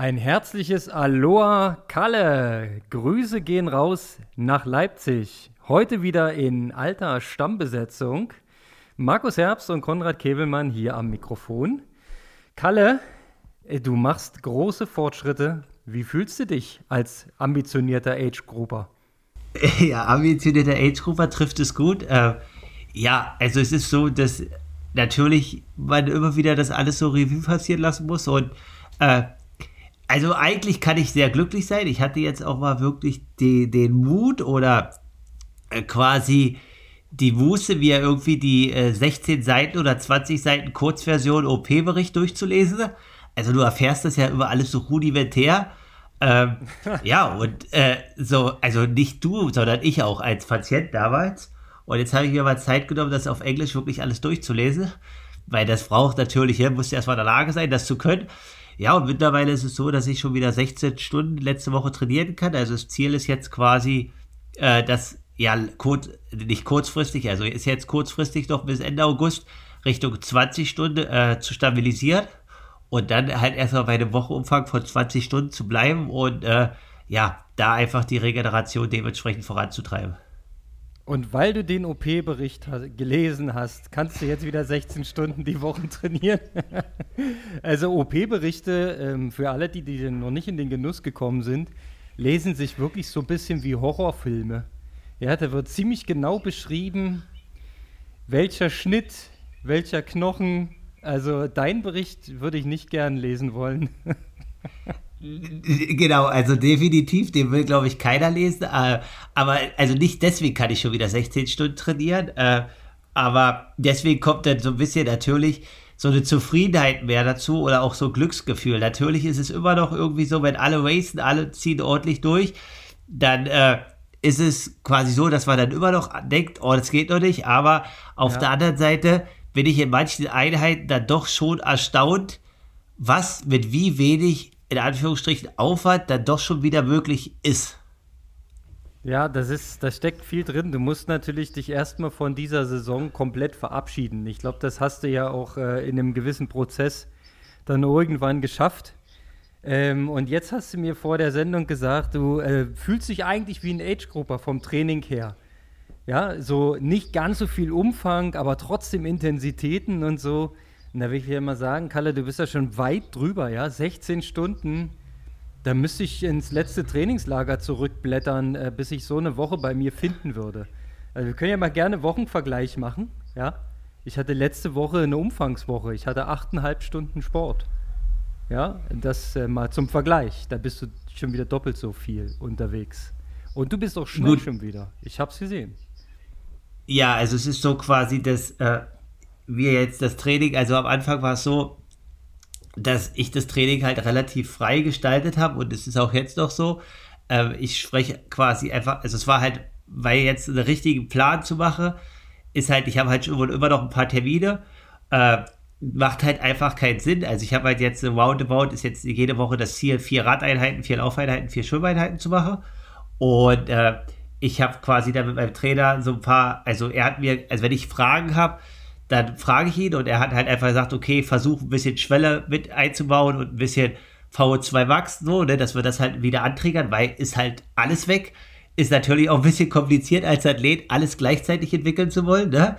Ein herzliches Aloha Kalle. Grüße gehen raus nach Leipzig. Heute wieder in alter Stammbesetzung. Markus Herbst und Konrad Kebelmann hier am Mikrofon. Kalle, äh, du machst große Fortschritte. Wie fühlst du dich als ambitionierter Age-Grupper? Ja, ambitionierter Age-Grupper trifft es gut. Äh, ja, also es ist so, dass natürlich man immer wieder das alles so Revue passieren lassen muss und äh, also eigentlich kann ich sehr glücklich sein. Ich hatte jetzt auch mal wirklich die, den Mut oder äh, quasi die Muße, mir irgendwie die äh, 16 Seiten oder 20 Seiten Kurzversion OP-Bericht durchzulesen. Also du erfährst das ja über alles so rudimentär. Ähm, ja, und äh, so, also nicht du, sondern ich auch als Patient damals. Und jetzt habe ich mir mal Zeit genommen, das auf Englisch wirklich alles durchzulesen. Weil das braucht natürlich, ja, musst du erstmal in der Lage sein, das zu können. Ja, und mittlerweile ist es so, dass ich schon wieder 16 Stunden letzte Woche trainieren kann. Also das Ziel ist jetzt quasi, äh, das ja kurz, nicht kurzfristig, also ist jetzt kurzfristig noch bis Ende August Richtung 20 Stunden äh, zu stabilisieren und dann halt erstmal bei einem Wochenumfang von 20 Stunden zu bleiben und äh, ja, da einfach die Regeneration dementsprechend voranzutreiben. Und weil du den OP-Bericht gelesen hast, kannst du jetzt wieder 16 Stunden die Woche trainieren. also OP-Berichte, ähm, für alle, die, die noch nicht in den Genuss gekommen sind, lesen sich wirklich so ein bisschen wie Horrorfilme. Ja, da wird ziemlich genau beschrieben, welcher Schnitt, welcher Knochen. Also dein Bericht würde ich nicht gern lesen wollen. Genau, also definitiv, den will, glaube ich, keiner lesen. Äh, aber also nicht deswegen kann ich schon wieder 16 Stunden trainieren. Äh, aber deswegen kommt dann so ein bisschen natürlich so eine Zufriedenheit mehr dazu oder auch so Glücksgefühl. Natürlich ist es immer noch irgendwie so, wenn alle racen, alle ziehen ordentlich durch, dann äh, ist es quasi so, dass man dann immer noch denkt, oh, das geht noch nicht. Aber auf ja. der anderen Seite bin ich in manchen Einheiten dann doch schon erstaunt, was mit wie wenig in Anführungsstrichen Aufwand dann doch schon wieder möglich ist. Ja, das ist, da steckt viel drin. Du musst natürlich dich erstmal von dieser Saison komplett verabschieden. Ich glaube, das hast du ja auch äh, in einem gewissen Prozess dann irgendwann geschafft. Ähm, und jetzt hast du mir vor der Sendung gesagt, du äh, fühlst dich eigentlich wie ein Age-Grupper vom Training her. Ja, so nicht ganz so viel Umfang, aber trotzdem Intensitäten und so. Und da will ich dir mal sagen, Kalle, du bist ja schon weit drüber, ja? 16 Stunden. Da müsste ich ins letzte Trainingslager zurückblättern, äh, bis ich so eine Woche bei mir finden würde. Also wir können ja mal gerne Wochenvergleich machen, ja? Ich hatte letzte Woche eine Umfangswoche. Ich hatte achteinhalb Stunden Sport. Ja, das äh, mal zum Vergleich. Da bist du schon wieder doppelt so viel unterwegs. Und du bist auch schnell Gut. schon wieder. Ich hab's gesehen. Ja, also es ist so quasi das, äh, wir jetzt das Training, also am Anfang war es so, dass ich das Training halt relativ frei gestaltet habe und es ist auch jetzt noch so. Äh, ich spreche quasi einfach, also es war halt, weil jetzt einen richtigen Plan zu machen, ist halt, ich habe halt schon immer noch ein paar Termine. Äh, macht halt einfach keinen Sinn. Also ich habe halt jetzt Roundabout ist jetzt jede Woche das Ziel, vier Radeinheiten, vier Laufeinheiten, vier Schwimmeinheiten zu machen. Und äh, ich habe quasi da mit meinem Trainer so ein paar, also er hat mir, also wenn ich Fragen habe, dann frage ich ihn und er hat halt einfach gesagt, okay, versuch ein bisschen Schwelle mit einzubauen und ein bisschen VO2 Max, so, ne, dass wir das halt wieder antriggern, weil ist halt alles weg. Ist natürlich auch ein bisschen kompliziert als Athlet, alles gleichzeitig entwickeln zu wollen, ne?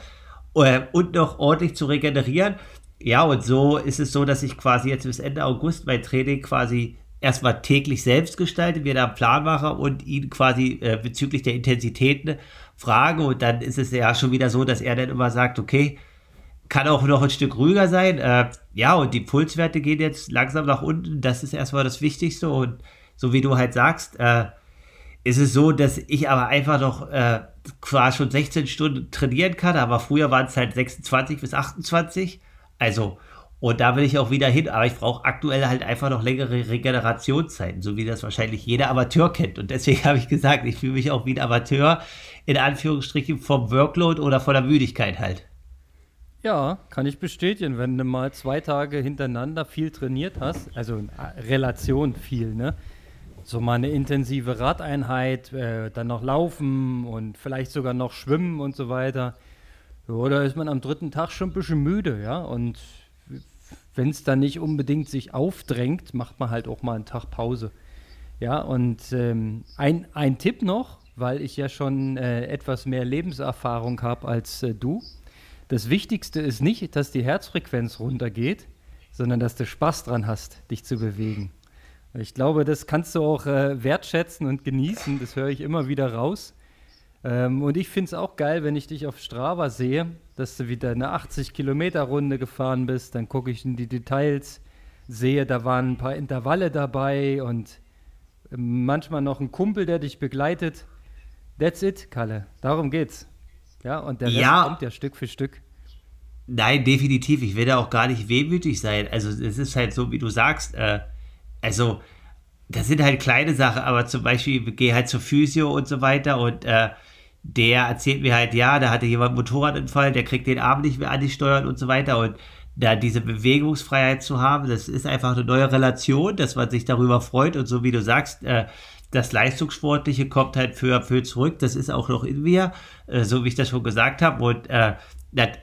Äh, und noch ordentlich zu regenerieren. Ja, und so ist es so, dass ich quasi jetzt bis Ende August mein Training quasi erstmal täglich selbst gestalte, mir da einen Plan mache und ihn quasi äh, bezüglich der Intensitäten frage. Und dann ist es ja schon wieder so, dass er dann immer sagt, okay, kann auch noch ein Stück ruhiger sein. Äh, ja, und die Pulswerte gehen jetzt langsam nach unten. Das ist erstmal das Wichtigste. Und so wie du halt sagst, äh, ist es so, dass ich aber einfach noch äh, quasi schon 16 Stunden trainieren kann, aber früher waren es halt 26 bis 28. Also, und da will ich auch wieder hin, aber ich brauche aktuell halt einfach noch längere Regenerationszeiten, so wie das wahrscheinlich jeder Amateur kennt. Und deswegen habe ich gesagt, ich fühle mich auch wie ein Amateur, in Anführungsstrichen vom Workload oder von der Müdigkeit halt. Ja, kann ich bestätigen. Wenn du mal zwei Tage hintereinander viel trainiert hast, also in Relation viel, ne? So mal eine intensive Radeinheit, äh, dann noch laufen und vielleicht sogar noch schwimmen und so weiter. Da ist man am dritten Tag schon ein bisschen müde, ja. Und wenn es dann nicht unbedingt sich aufdrängt, macht man halt auch mal einen Tag Pause. Ja, und ähm, ein, ein Tipp noch, weil ich ja schon äh, etwas mehr Lebenserfahrung habe als äh, du. Das Wichtigste ist nicht, dass die Herzfrequenz runtergeht, sondern dass du Spaß dran hast, dich zu bewegen. Ich glaube, das kannst du auch äh, wertschätzen und genießen. Das höre ich immer wieder raus. Ähm, und ich finde es auch geil, wenn ich dich auf Strava sehe, dass du wieder eine 80-Kilometer-Runde gefahren bist. Dann gucke ich in die Details, sehe, da waren ein paar Intervalle dabei und ähm, manchmal noch ein Kumpel, der dich begleitet. That's it, Kalle. Darum geht's. Ja, und der Rest Ja. kommt ja Stück für Stück. Nein, definitiv. Ich will da auch gar nicht wehmütig sein. Also es ist halt so, wie du sagst. Äh, also das sind halt kleine Sachen, aber zum Beispiel ich gehe halt zur Physio und so weiter und äh, der erzählt mir halt, ja, da hatte jemand einen Motorradunfall, der kriegt den Arm nicht mehr angesteuert und so weiter und da diese Bewegungsfreiheit zu haben, das ist einfach eine neue Relation, dass man sich darüber freut und so wie du sagst, äh, das Leistungssportliche kommt halt für, für zurück, das ist auch noch in mir, äh, so wie ich das schon gesagt habe. Und äh,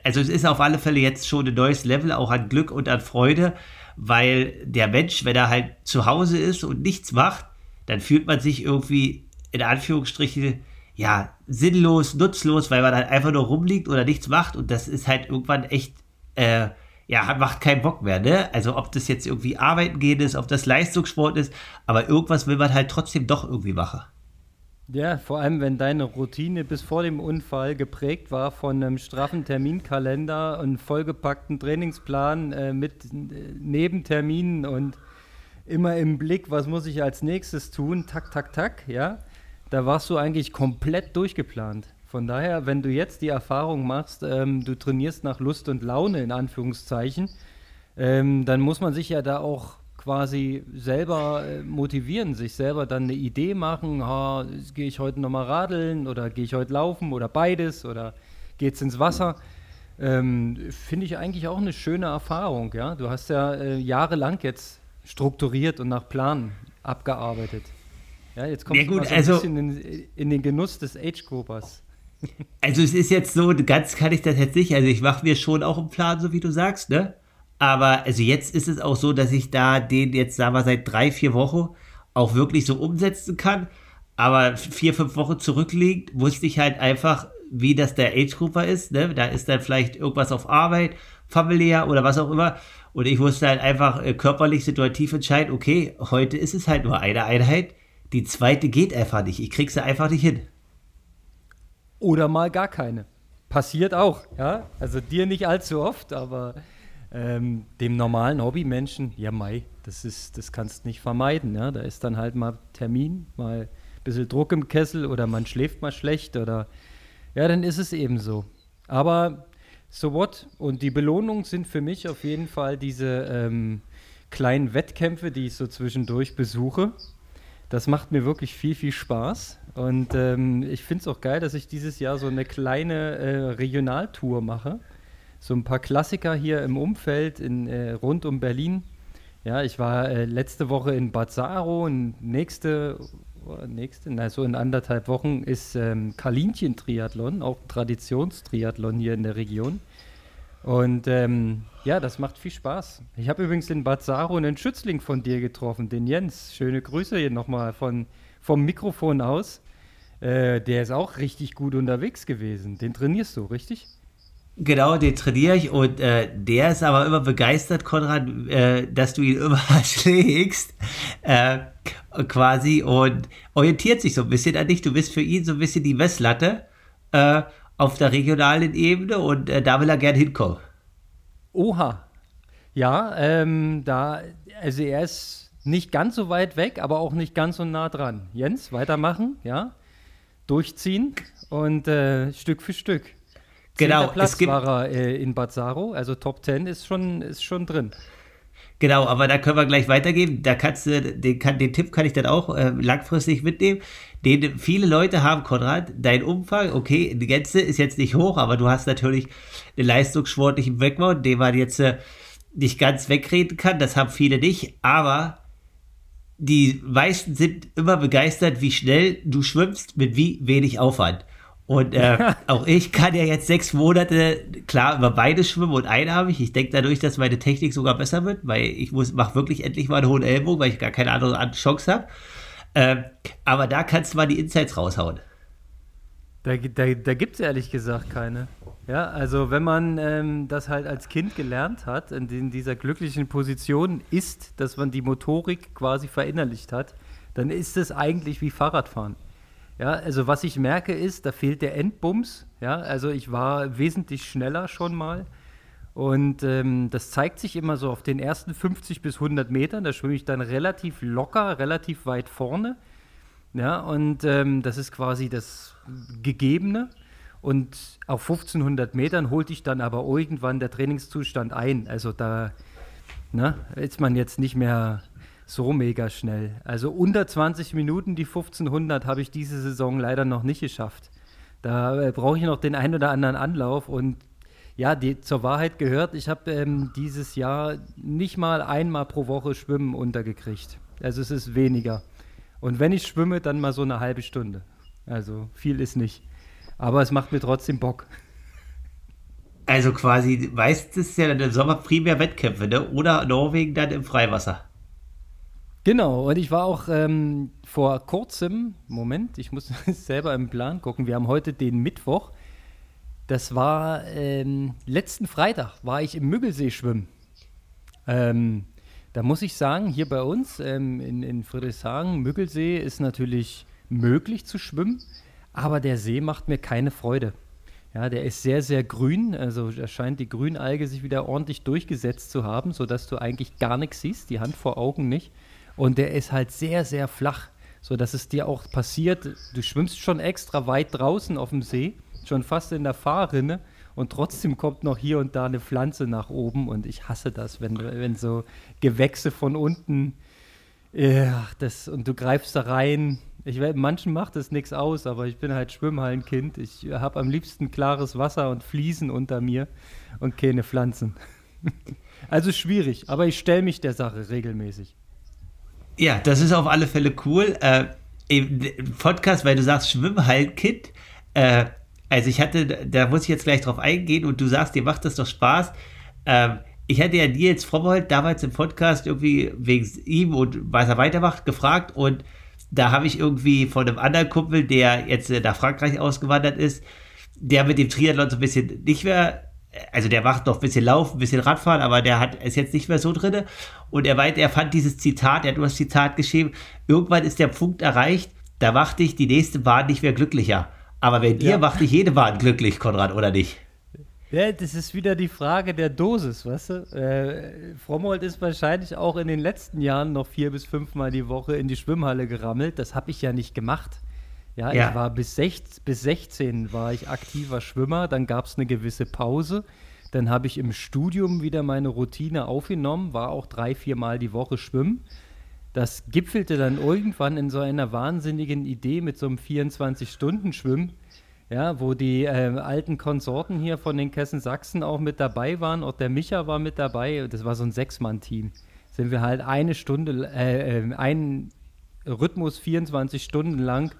also es ist auf alle Fälle jetzt schon ein neues Level, auch an Glück und an Freude, weil der Mensch, wenn er halt zu Hause ist und nichts macht, dann fühlt man sich irgendwie in Anführungsstrichen ja sinnlos, nutzlos, weil man halt einfach nur rumliegt oder nichts macht. Und das ist halt irgendwann echt äh, ja, macht keinen Bock mehr, ne? Also ob das jetzt irgendwie arbeiten gehen ist, ob das Leistungssport ist, aber irgendwas will man halt trotzdem doch irgendwie machen. Ja, vor allem, wenn deine Routine bis vor dem Unfall geprägt war von einem straffen Terminkalender und vollgepackten Trainingsplan äh, mit äh, Nebenterminen und immer im Blick, was muss ich als nächstes tun, tak, tak, tak, ja, da warst du eigentlich komplett durchgeplant. Von daher, wenn du jetzt die Erfahrung machst, ähm, du trainierst nach Lust und Laune in Anführungszeichen, ähm, dann muss man sich ja da auch quasi selber äh, motivieren, sich selber dann eine Idee machen, ha, gehe ich heute nochmal radeln oder gehe ich heute laufen oder beides oder geht's ins Wasser. Ähm, Finde ich eigentlich auch eine schöne Erfahrung, ja. Du hast ja äh, jahrelang jetzt strukturiert und nach Plan abgearbeitet. Ja, jetzt kommst Ja, du gut, so ein also- bisschen in, in den Genuss des Age-Groupers. Also es ist jetzt so, ganz kann ich das jetzt nicht. Also ich mache mir schon auch einen Plan, so wie du sagst, ne? Aber also jetzt ist es auch so, dass ich da den jetzt, sagen wir, seit drei, vier Wochen auch wirklich so umsetzen kann. Aber vier, fünf Wochen zurückliegend wusste ich halt einfach, wie das der Age-Grupper ist. Ne? Da ist dann vielleicht irgendwas auf Arbeit, familiär oder was auch immer. Und ich musste halt einfach äh, körperlich situativ entscheiden, okay, heute ist es halt nur eine Einheit. Die zweite geht einfach nicht. Ich krieg sie einfach nicht hin. Oder mal gar keine. Passiert auch, ja. Also dir nicht allzu oft, aber ähm, dem normalen Hobbymenschen, ja Mai, das ist, das kannst nicht vermeiden, ja. Da ist dann halt mal Termin, mal ein bisschen Druck im Kessel oder man schläft mal schlecht oder ja, dann ist es eben so. Aber so what? Und die Belohnungen sind für mich auf jeden Fall diese ähm, kleinen Wettkämpfe, die ich so zwischendurch besuche. Das macht mir wirklich viel, viel Spaß. Und ähm, ich finde es auch geil, dass ich dieses Jahr so eine kleine äh, Regionaltour mache. So ein paar Klassiker hier im Umfeld in, äh, rund um Berlin. Ja, ich war äh, letzte Woche in Bad Saro und nächste, oh, nächste, na, so in anderthalb Wochen ist ähm, Kalinchen-Triathlon, auch Traditionstriathlon hier in der Region. Und ähm, ja, das macht viel Spaß. Ich habe übrigens in Bad Saro einen Schützling von dir getroffen, den Jens. Schöne Grüße hier nochmal von, vom Mikrofon aus. Äh, der ist auch richtig gut unterwegs gewesen. Den trainierst du, richtig? Genau, den trainiere ich und äh, der ist aber immer begeistert, Konrad, äh, dass du ihn immer schlägst, äh, quasi und orientiert sich so ein bisschen an dich. Du bist für ihn so ein bisschen die Messlatte äh, auf der regionalen Ebene und äh, da will er gern hinkommen. Oha. Ja, ähm, da, also er ist nicht ganz so weit weg, aber auch nicht ganz so nah dran. Jens, weitermachen, ja. Durchziehen und äh, Stück für Stück. Genau, Zehnter Platz es gibt- war er äh, in Bad Saro, also Top 10 ist schon, ist schon drin. Genau, aber da können wir gleich weitergeben. Da kannst du, den, kann, den Tipp kann ich dann auch äh, langfristig mitnehmen. Den viele Leute haben, Konrad, dein Umfang, okay, die Gänze ist jetzt nicht hoch, aber du hast natürlich einen leistungssportlichen Background, den man jetzt äh, nicht ganz wegreden kann. Das haben viele nicht, aber die meisten sind immer begeistert, wie schnell du schwimmst, mit wie wenig Aufwand. Und äh, auch ich kann ja jetzt sechs Monate klar über beide schwimmen und einarmig. Ich denke dadurch, dass meine Technik sogar besser wird, weil ich muss mache wirklich endlich mal einen hohen Ellbogen, weil ich gar keine andere Chance habe. Ähm, aber da kannst du mal die Insights raushauen. Da, da, da gibt es ehrlich gesagt keine. Ja, also wenn man ähm, das halt als Kind gelernt hat, in, in dieser glücklichen Position ist, dass man die Motorik quasi verinnerlicht hat, dann ist es eigentlich wie Fahrradfahren. Ja, also was ich merke ist, da fehlt der Endbums. Ja, also ich war wesentlich schneller schon mal. Und ähm, das zeigt sich immer so auf den ersten 50 bis 100 Metern. Da schwimme ich dann relativ locker, relativ weit vorne. Ja, und ähm, das ist quasi das Gegebene. Und auf 1500 Metern holt ich dann aber irgendwann der Trainingszustand ein. Also da ne, ist man jetzt nicht mehr so mega schnell. Also unter 20 Minuten die 1500 habe ich diese Saison leider noch nicht geschafft. Da äh, brauche ich noch den einen oder anderen Anlauf und ja, die, zur Wahrheit gehört, ich habe ähm, dieses Jahr nicht mal einmal pro Woche Schwimmen untergekriegt. Also es ist weniger. Und wenn ich schwimme, dann mal so eine halbe Stunde. Also viel ist nicht. Aber es macht mir trotzdem Bock. Also quasi, es ja dann im Sommer primär Wettkämpfe, ne? Oder Norwegen dann im Freiwasser. Genau, und ich war auch ähm, vor kurzem, Moment, ich muss selber im Plan gucken, wir haben heute den Mittwoch. Das war ähm, letzten Freitag, war ich im Müggelsee schwimmen. Ähm, da muss ich sagen, hier bei uns ähm, in, in Friedrichshagen, Müggelsee ist natürlich möglich zu schwimmen, aber der See macht mir keine Freude. Ja, der ist sehr, sehr grün, also da scheint die Grünalge sich wieder ordentlich durchgesetzt zu haben, sodass du eigentlich gar nichts siehst, die Hand vor Augen nicht. Und der ist halt sehr, sehr flach, sodass es dir auch passiert, du schwimmst schon extra weit draußen auf dem See, schon fast in der Fahrrinne und trotzdem kommt noch hier und da eine Pflanze nach oben und ich hasse das, wenn, wenn so Gewächse von unten, ja, das, und du greifst da rein. Ich, manchen macht das nichts aus, aber ich bin halt Schwimmhallenkind. Ich habe am liebsten klares Wasser und Fliesen unter mir und keine Pflanzen. also schwierig, aber ich stelle mich der Sache regelmäßig. Ja, das ist auf alle Fälle cool. Äh, Podcast, weil du sagst Schwimmhallenkind, äh, also ich hatte, da muss ich jetzt gleich drauf eingehen und du sagst, dir macht das doch Spaß. Ähm, ich hatte ja Nils Frommold damals im Podcast irgendwie wegen ihm und was er weitermacht gefragt und da habe ich irgendwie von einem anderen Kumpel, der jetzt nach Frankreich ausgewandert ist, der mit dem Triathlon so ein bisschen nicht mehr, also der macht noch ein bisschen Laufen, ein bisschen Radfahren, aber der hat ist jetzt nicht mehr so drinne. Und er meinte, er fand dieses Zitat, er hat nur das Zitat geschrieben, irgendwann ist der Punkt erreicht, da macht dich die nächste Bahn nicht mehr glücklicher. Aber bei dir ja. macht dich jede Bahn glücklich, Konrad, oder nicht? Ja, das ist wieder die Frage der Dosis, weißt du? Äh, Frommold ist wahrscheinlich auch in den letzten Jahren noch vier bis fünfmal die Woche in die Schwimmhalle gerammelt. Das habe ich ja nicht gemacht. Ja, ja, ich war bis, 16, bis 16 war ich aktiver Schwimmer, dann gab es eine gewisse Pause. Dann habe ich im Studium wieder meine Routine aufgenommen, war auch drei, vier Mal die Woche schwimmen. Das gipfelte dann irgendwann in so einer wahnsinnigen Idee mit so einem 24-Stunden-Schwimmen, ja, wo die äh, alten Konsorten hier von den Kessen Sachsen auch mit dabei waren. Auch der Micha war mit dabei. Das war so ein Sechs-Mann-Team. Sind wir halt eine Stunde, äh, äh, einen Rhythmus 24 Stunden lang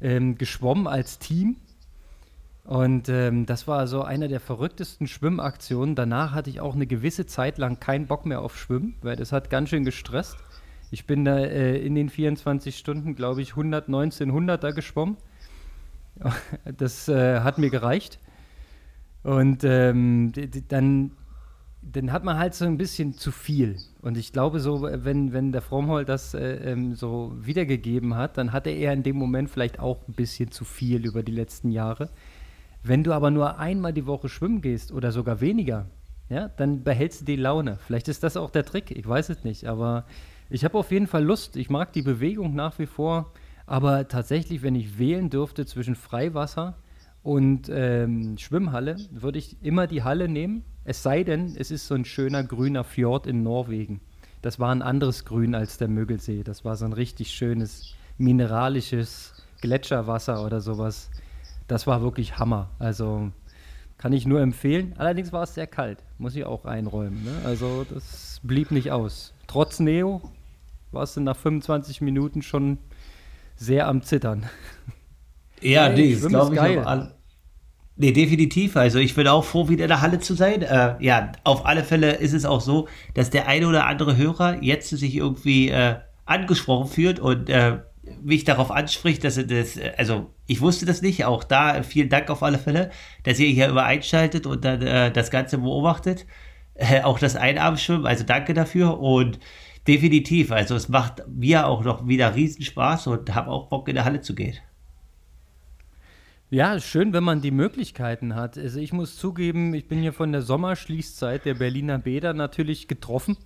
ähm, geschwommen als Team. Und ähm, das war so eine der verrücktesten Schwimmaktionen. Danach hatte ich auch eine gewisse Zeit lang keinen Bock mehr auf Schwimmen, weil das hat ganz schön gestresst. Ich bin da äh, in den 24 Stunden, glaube ich, 119 100er geschwommen. Das äh, hat mir gereicht. Und ähm, dann, dann hat man halt so ein bisschen zu viel. Und ich glaube, so, wenn, wenn der Fromhold das äh, ähm, so wiedergegeben hat, dann hatte er in dem Moment vielleicht auch ein bisschen zu viel über die letzten Jahre. Wenn du aber nur einmal die Woche schwimmen gehst oder sogar weniger, ja, dann behältst du die Laune. Vielleicht ist das auch der Trick, ich weiß es nicht, aber ich habe auf jeden Fall Lust. Ich mag die Bewegung nach wie vor. Aber tatsächlich, wenn ich wählen dürfte zwischen Freiwasser und ähm, Schwimmhalle, würde ich immer die Halle nehmen. Es sei denn, es ist so ein schöner grüner Fjord in Norwegen. Das war ein anderes Grün als der Mögelsee. Das war so ein richtig schönes, mineralisches Gletscherwasser oder sowas. Das war wirklich Hammer. Also kann ich nur empfehlen. Allerdings war es sehr kalt, muss ich auch einräumen. Ne? Also das blieb nicht aus. Trotz Neo warst du nach 25 Minuten schon sehr am Zittern. Ja, hey, nee, das glaube ich geil. Nee, definitiv. Also ich bin auch froh, wieder in der Halle zu sein. Äh, ja, auf alle Fälle ist es auch so, dass der eine oder andere Hörer jetzt sich irgendwie äh, angesprochen fühlt und äh, mich darauf anspricht, dass er das, also ich wusste das nicht, auch da vielen Dank auf alle Fälle, dass ihr hier immer einschaltet und dann äh, das Ganze beobachtet. Äh, auch das Einarmschwimmen, also danke dafür und definitiv, also es macht mir auch noch wieder Riesenspaß und habe auch Bock in der Halle zu gehen. Ja, schön, wenn man die Möglichkeiten hat. Also ich muss zugeben, ich bin hier von der Sommerschließzeit der Berliner Bäder natürlich getroffen.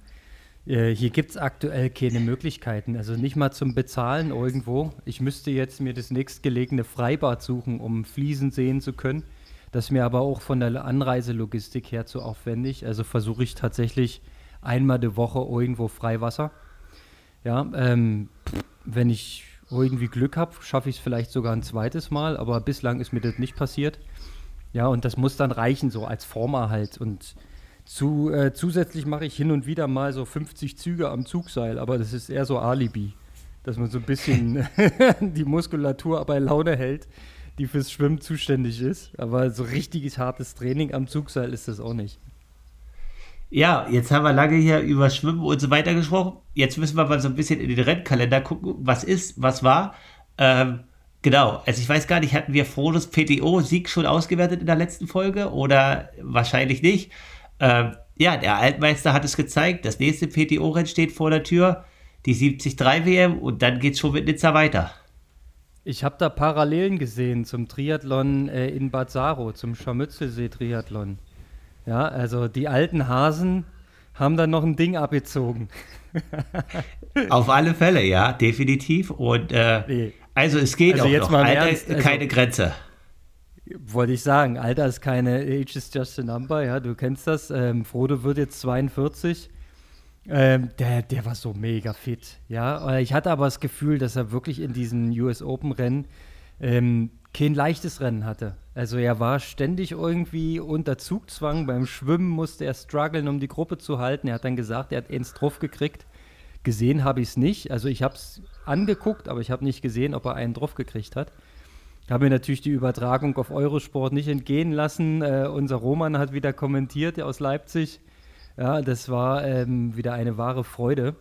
Äh, hier gibt es aktuell keine Möglichkeiten, also nicht mal zum Bezahlen irgendwo. Ich müsste jetzt mir das nächstgelegene Freibad suchen, um Fliesen sehen zu können. Das ist mir aber auch von der Anreiselogistik her zu aufwendig. Also versuche ich tatsächlich einmal die Woche irgendwo Freiwasser. Ja, ähm, wenn ich irgendwie Glück habe, schaffe ich es vielleicht sogar ein zweites Mal, aber bislang ist mir das nicht passiert. Ja, und das muss dann reichen, so als Former halt. Und zu, äh, zusätzlich mache ich hin und wieder mal so 50 Züge am Zugseil, aber das ist eher so Alibi, dass man so ein bisschen die Muskulatur bei Laune hält, die fürs Schwimmen zuständig ist. Aber so richtiges hartes Training am Zugseil ist das auch nicht. Ja, jetzt haben wir lange hier über Schwimmen und so weiter gesprochen. Jetzt müssen wir mal so ein bisschen in den Rennkalender gucken, was ist, was war. Ähm, genau, also ich weiß gar nicht, hatten wir Frodes PTO-Sieg schon ausgewertet in der letzten Folge oder wahrscheinlich nicht. Ähm, ja, der Altmeister hat es gezeigt. Das nächste PTO-Rennen steht vor der Tür, die 73 WM und dann geht es schon mit Nizza weiter. Ich habe da Parallelen gesehen zum Triathlon äh, in Bad Saro, zum Scharmützelsee-Triathlon. Ja, also die alten Hasen haben dann noch ein Ding abgezogen. Auf alle Fälle, ja, definitiv. Und äh, nee. also es geht also auch jetzt noch. Mal Alter, Ernst, also, keine Grenze. Wollte ich sagen, Alter ist keine Age is just a number, ja, du kennst das. Ähm, Frodo wird jetzt 42. Ähm, der, der war so mega fit, ja. Ich hatte aber das Gefühl, dass er wirklich in diesen US Open Rennen ähm, kein leichtes Rennen hatte. Also er war ständig irgendwie unter Zugzwang. Beim Schwimmen musste er strugglen, um die Gruppe zu halten. Er hat dann gesagt, er hat eins drauf gekriegt. Gesehen habe ich es nicht. Also ich habe es angeguckt, aber ich habe nicht gesehen, ob er einen drauf gekriegt hat. Habe mir natürlich die Übertragung auf Eurosport nicht entgehen lassen. Äh, unser Roman hat wieder kommentiert aus Leipzig. Ja, das war ähm, wieder eine wahre Freude.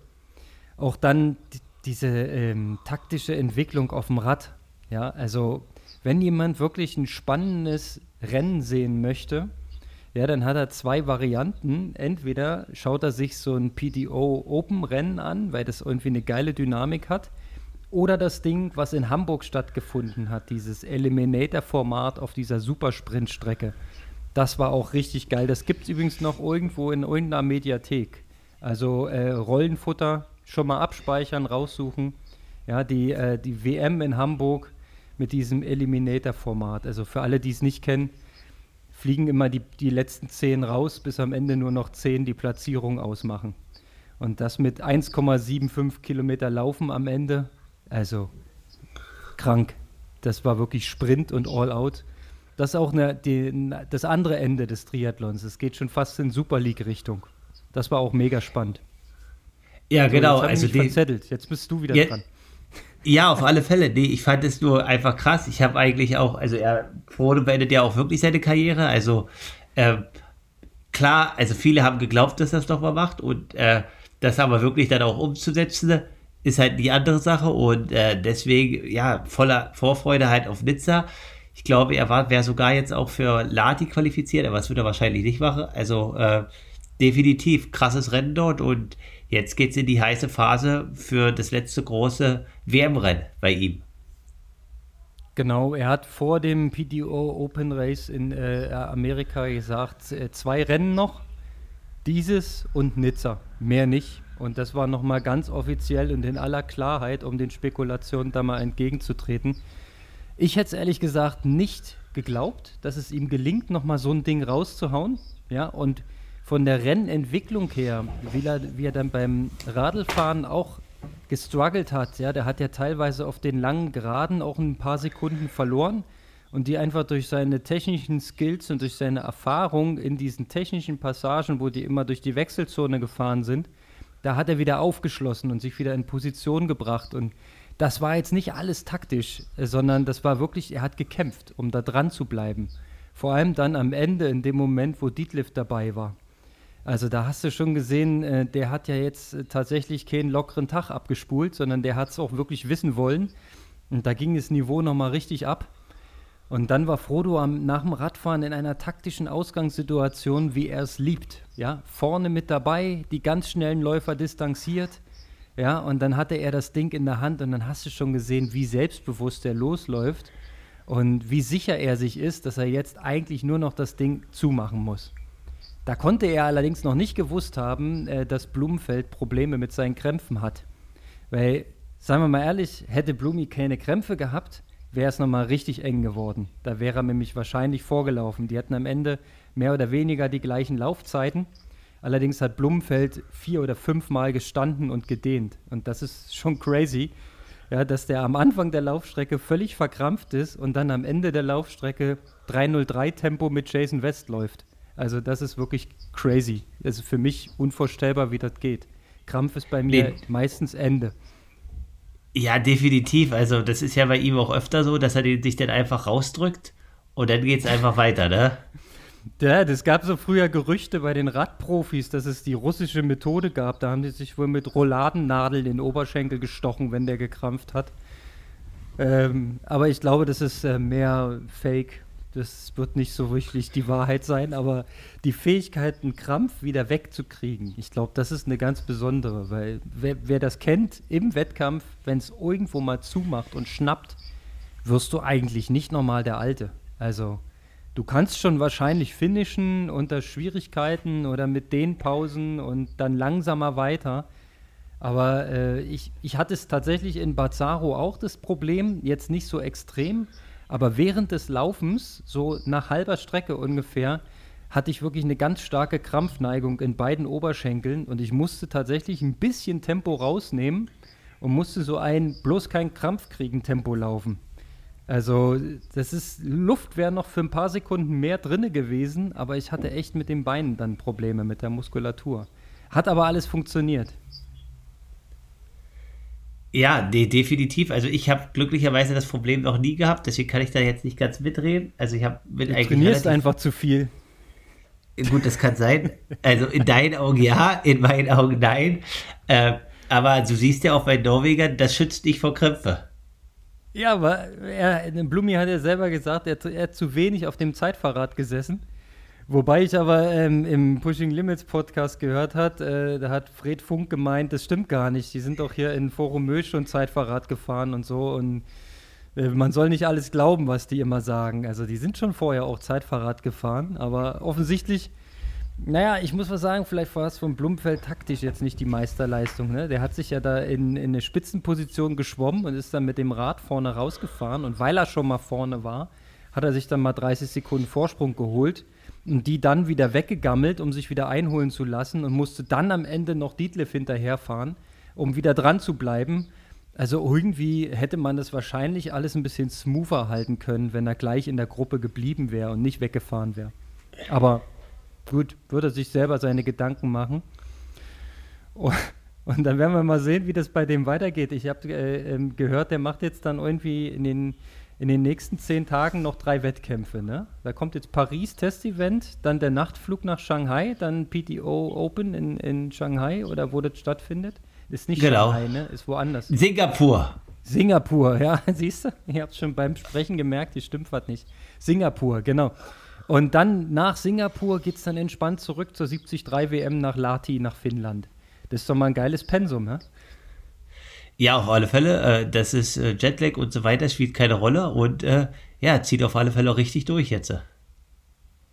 Auch dann die, diese ähm, taktische Entwicklung auf dem Rad. Ja, also wenn jemand wirklich ein spannendes Rennen sehen möchte, ja, dann hat er zwei Varianten. Entweder schaut er sich so ein PDO Open Rennen an, weil das irgendwie eine geile Dynamik hat, oder das Ding, was in Hamburg stattgefunden hat, dieses Eliminator-Format auf dieser Supersprint-Strecke. Das war auch richtig geil. Das gibt es übrigens noch irgendwo in irgendeiner Mediathek. Also äh, Rollenfutter schon mal abspeichern, raussuchen. Ja, die, äh, die WM in Hamburg mit diesem Eliminator-Format. Also für alle, die es nicht kennen, fliegen immer die, die letzten zehn raus, bis am Ende nur noch zehn die Platzierung ausmachen. Und das mit 1,75 Kilometer Laufen am Ende, also krank. Das war wirklich Sprint und All-Out. Das ist auch eine, die, das andere Ende des Triathlons. Es geht schon fast in Super League-Richtung. Das war auch mega spannend. Ja, so, genau. also die, verzettelt. Jetzt bist du wieder ja, dran. Ja, auf alle Fälle. Nee, ich fand es nur einfach krass. Ich habe eigentlich auch, also er, Frodo beendet ja auch wirklich seine Karriere. Also äh, klar, also viele haben geglaubt, dass er es doch mal macht und äh, das aber wirklich dann auch umzusetzen, ist halt die andere Sache und äh, deswegen, ja, voller Vorfreude halt auf Nizza. Ich glaube, er wäre sogar jetzt auch für Lati qualifiziert, aber das wird er wahrscheinlich nicht machen. Also äh, definitiv krasses Rennen dort und Jetzt geht es in die heiße Phase für das letzte große WM-Rennen bei ihm. Genau, er hat vor dem PDO Open Race in äh, Amerika gesagt, äh, zwei Rennen noch, dieses und Nizza, mehr nicht. Und das war nochmal ganz offiziell und in aller Klarheit, um den Spekulationen da mal entgegenzutreten. Ich hätte es ehrlich gesagt nicht geglaubt, dass es ihm gelingt, nochmal so ein Ding rauszuhauen. Ja, und von der Rennentwicklung her, wie er, wie er dann beim Radlfahren auch gestruggelt hat, ja, der hat ja teilweise auf den langen Geraden auch ein paar Sekunden verloren und die einfach durch seine technischen Skills und durch seine Erfahrung in diesen technischen Passagen, wo die immer durch die Wechselzone gefahren sind, da hat er wieder aufgeschlossen und sich wieder in Position gebracht und das war jetzt nicht alles taktisch, äh, sondern das war wirklich, er hat gekämpft, um da dran zu bleiben. Vor allem dann am Ende, in dem Moment, wo Dietliff dabei war. Also da hast du schon gesehen, äh, der hat ja jetzt äh, tatsächlich keinen lockeren Tag abgespult, sondern der hat es auch wirklich wissen wollen. Und da ging das Niveau nochmal richtig ab. Und dann war Frodo am, nach dem Radfahren in einer taktischen Ausgangssituation, wie er es liebt. Ja, vorne mit dabei, die ganz schnellen Läufer distanziert. Ja, und dann hatte er das Ding in der Hand und dann hast du schon gesehen, wie selbstbewusst er losläuft und wie sicher er sich ist, dass er jetzt eigentlich nur noch das Ding zumachen muss. Da konnte er allerdings noch nicht gewusst haben, äh, dass Blumenfeld Probleme mit seinen Krämpfen hat. Weil, seien wir mal ehrlich, hätte Blumi keine Krämpfe gehabt, wäre es nochmal richtig eng geworden. Da wäre er nämlich wahrscheinlich vorgelaufen. Die hatten am Ende mehr oder weniger die gleichen Laufzeiten. Allerdings hat Blumenfeld vier oder fünfmal gestanden und gedehnt. Und das ist schon crazy, ja, dass der am Anfang der Laufstrecke völlig verkrampft ist und dann am Ende der Laufstrecke 303 Tempo mit Jason West läuft. Also das ist wirklich crazy. Das ist für mich unvorstellbar, wie das geht. Krampf ist bei mir nee. meistens Ende. Ja, definitiv. Also das ist ja bei ihm auch öfter so, dass er sich dann einfach rausdrückt und dann geht es einfach weiter, ne? Ja, das gab so früher Gerüchte bei den Radprofis, dass es die russische Methode gab. Da haben die sich wohl mit Rouladennadeln in den Oberschenkel gestochen, wenn der gekrampft hat. Ähm, aber ich glaube, das ist äh, mehr Fake. Das wird nicht so wirklich die Wahrheit sein, aber die Fähigkeit, einen Krampf wieder wegzukriegen, ich glaube, das ist eine ganz besondere, weil wer, wer das kennt im Wettkampf, wenn es irgendwo mal zumacht und schnappt, wirst du eigentlich nicht normal der Alte. Also du kannst schon wahrscheinlich finishen unter Schwierigkeiten oder mit den Pausen und dann langsamer weiter. Aber äh, ich, ich hatte es tatsächlich in Bazzaro auch das Problem, jetzt nicht so extrem, aber während des Laufens, so nach halber Strecke ungefähr, hatte ich wirklich eine ganz starke Krampfneigung in beiden Oberschenkeln und ich musste tatsächlich ein bisschen Tempo rausnehmen und musste so ein bloß kein Krampf kriegen Tempo laufen. Also, das ist Luft wäre noch für ein paar Sekunden mehr drinne gewesen, aber ich hatte echt mit den Beinen dann Probleme mit der Muskulatur. Hat aber alles funktioniert. Ja, de definitiv. Also ich habe glücklicherweise das Problem noch nie gehabt, deswegen kann ich da jetzt nicht ganz mitreden. Also ich habe mit du eigentlich trainierst einfach zu viel. Gut, das kann sein. Also in deinen Augen ja, in meinen Augen nein. Äh, aber du siehst ja auch bei Norwegern, das schützt dich vor Krämpfe. Ja, aber er, Blumi hat ja selber gesagt, er, er hat zu wenig auf dem Zeitfahrrad gesessen. Wobei ich aber ähm, im Pushing Limits Podcast gehört hat, äh, da hat Fred Funk gemeint, das stimmt gar nicht. Die sind doch hier in Forum Mö schon Zeitfahrrad gefahren und so und äh, man soll nicht alles glauben, was die immer sagen. Also die sind schon vorher auch Zeitfahrrad gefahren, aber offensichtlich, naja, ich muss was sagen, vielleicht war es von Blumfeld taktisch jetzt nicht die Meisterleistung. Ne? Der hat sich ja da in, in eine Spitzenposition geschwommen und ist dann mit dem Rad vorne rausgefahren und weil er schon mal vorne war, hat er sich dann mal 30 Sekunden Vorsprung geholt und die dann wieder weggegammelt, um sich wieder einholen zu lassen und musste dann am Ende noch Dietliff hinterherfahren, um wieder dran zu bleiben. Also irgendwie hätte man das wahrscheinlich alles ein bisschen smoother halten können, wenn er gleich in der Gruppe geblieben wäre und nicht weggefahren wäre. Aber gut, würde er sich selber seine Gedanken machen. Und dann werden wir mal sehen, wie das bei dem weitergeht. Ich habe äh, ähm, gehört, der macht jetzt dann irgendwie in den in den nächsten zehn Tagen noch drei Wettkämpfe. Ne? Da kommt jetzt Paris Test-Event, dann der Nachtflug nach Shanghai, dann PTO Open in, in Shanghai oder wo das stattfindet. Ist nicht genau. Shanghai, ne? Ist woanders. Singapur. Singapur, ja, siehst du? Ich habe schon beim Sprechen gemerkt, die stimmt was nicht. Singapur, genau. Und dann nach Singapur geht es dann entspannt zurück zur 73 WM nach Lahti, nach Finnland. Das ist doch mal ein geiles Pensum, ne? Ja, auf alle Fälle. Äh, das ist äh, Jetlag und so weiter, spielt keine Rolle und äh, ja, zieht auf alle Fälle auch richtig durch jetzt.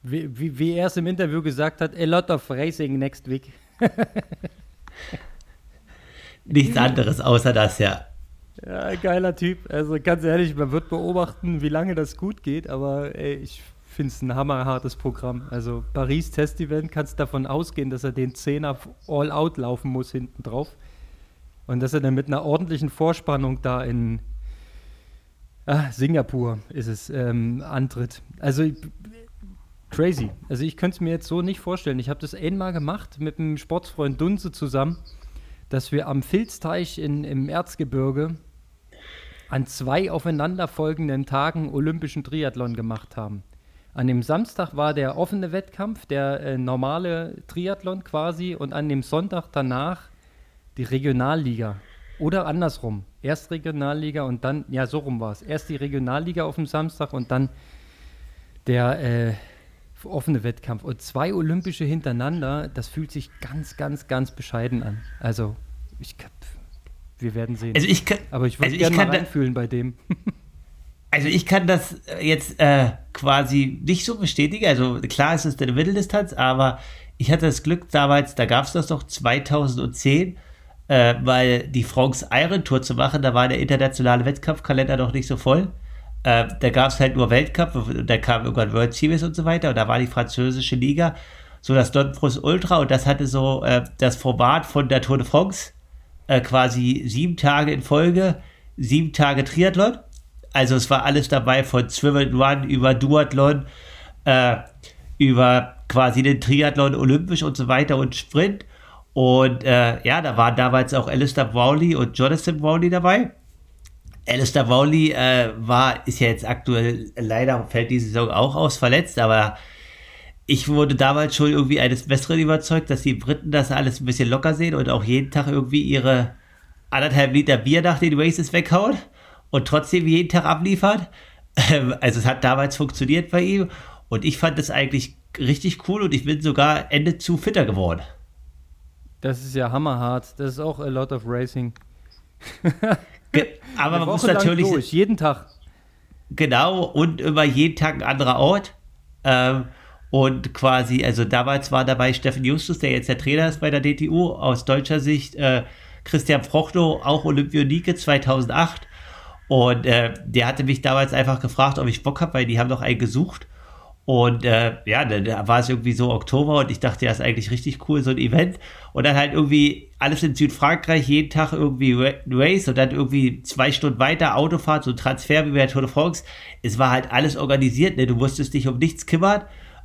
Wie, wie, wie er es im Interview gesagt hat, a lot of racing next week. Nichts anderes außer das, ja. Ja, geiler Typ. Also ganz ehrlich, man wird beobachten, wie lange das gut geht, aber ey, ich finde es ein hammerhartes Programm. Also Paris Test Event kannst davon ausgehen, dass er den Zehner all out laufen muss hinten drauf. Und dass er dann mit einer ordentlichen Vorspannung da in ah, Singapur ist es, ähm, antritt. Also crazy. Also ich könnte es mir jetzt so nicht vorstellen. Ich habe das einmal gemacht mit einem Sportsfreund Dunze zusammen, dass wir am Filzteich in, im Erzgebirge an zwei aufeinanderfolgenden Tagen olympischen Triathlon gemacht haben. An dem Samstag war der offene Wettkampf, der äh, normale Triathlon quasi, und an dem Sonntag danach die Regionalliga. Oder andersrum. Erst Regionalliga und dann, ja, so rum war es. Erst die Regionalliga auf dem Samstag und dann der äh, offene Wettkampf. Und zwei Olympische hintereinander, das fühlt sich ganz, ganz, ganz bescheiden an. Also, ich, wir werden sehen. Also ich kann, Aber ich würde also gerne mal reinfühlen bei dem. Also ich kann das jetzt äh, quasi nicht so bestätigen. Also klar ist es eine Mitteldistanz, aber ich hatte das Glück damals, da gab es das doch 2010, äh, weil die France Iron Tour zu machen, da war der internationale Wettkampfkalender noch nicht so voll. Äh, da gab es halt nur Weltcup, da kam irgendwann World Series und so weiter und da war die französische Liga, so das Don Plus Ultra und das hatte so äh, das Format von der Tour de France, äh, quasi sieben Tage in Folge, sieben Tage Triathlon. Also es war alles dabei von Swivel Run über Duathlon, äh, über quasi den Triathlon olympisch und so weiter und Sprint. Und äh, ja, da waren damals auch Alistair Bowley und Jonathan Bowley dabei. Alistair Bowley äh, war, ist ja jetzt aktuell, leider fällt die Saison auch aus, verletzt, aber ich wurde damals schon irgendwie eines Besseren überzeugt, dass die Briten das alles ein bisschen locker sehen und auch jeden Tag irgendwie ihre anderthalb Liter Bier nach den Races weghauen und trotzdem jeden Tag abliefert. Ähm, also es hat damals funktioniert bei ihm und ich fand das eigentlich richtig cool und ich bin sogar Ende zu fitter geworden. Das ist ja hammerhart. Das ist auch a lot of racing. Aber man muss natürlich. Durch, jeden Tag. Genau, und über jeden Tag ein anderer Ort. Ähm, und quasi, also damals war dabei Steffen Justus, der jetzt der Trainer ist bei der DTU, aus deutscher Sicht äh, Christian Frochto, auch Olympionike 2008. Und äh, der hatte mich damals einfach gefragt, ob ich Bock habe, weil die haben doch einen gesucht. Und äh, ja, da, da, war es irgendwie so Oktober und ich dachte, ja, ist eigentlich richtig cool, so ein Event. Und dann halt irgendwie alles in Südfrankreich, jeden Tag irgendwie Race und dann irgendwie zwei Stunden weiter Autofahrt, so Transfer wie bei der Tour de France. Es war halt alles organisiert, ne? Du musstest dich um nichts kümmern.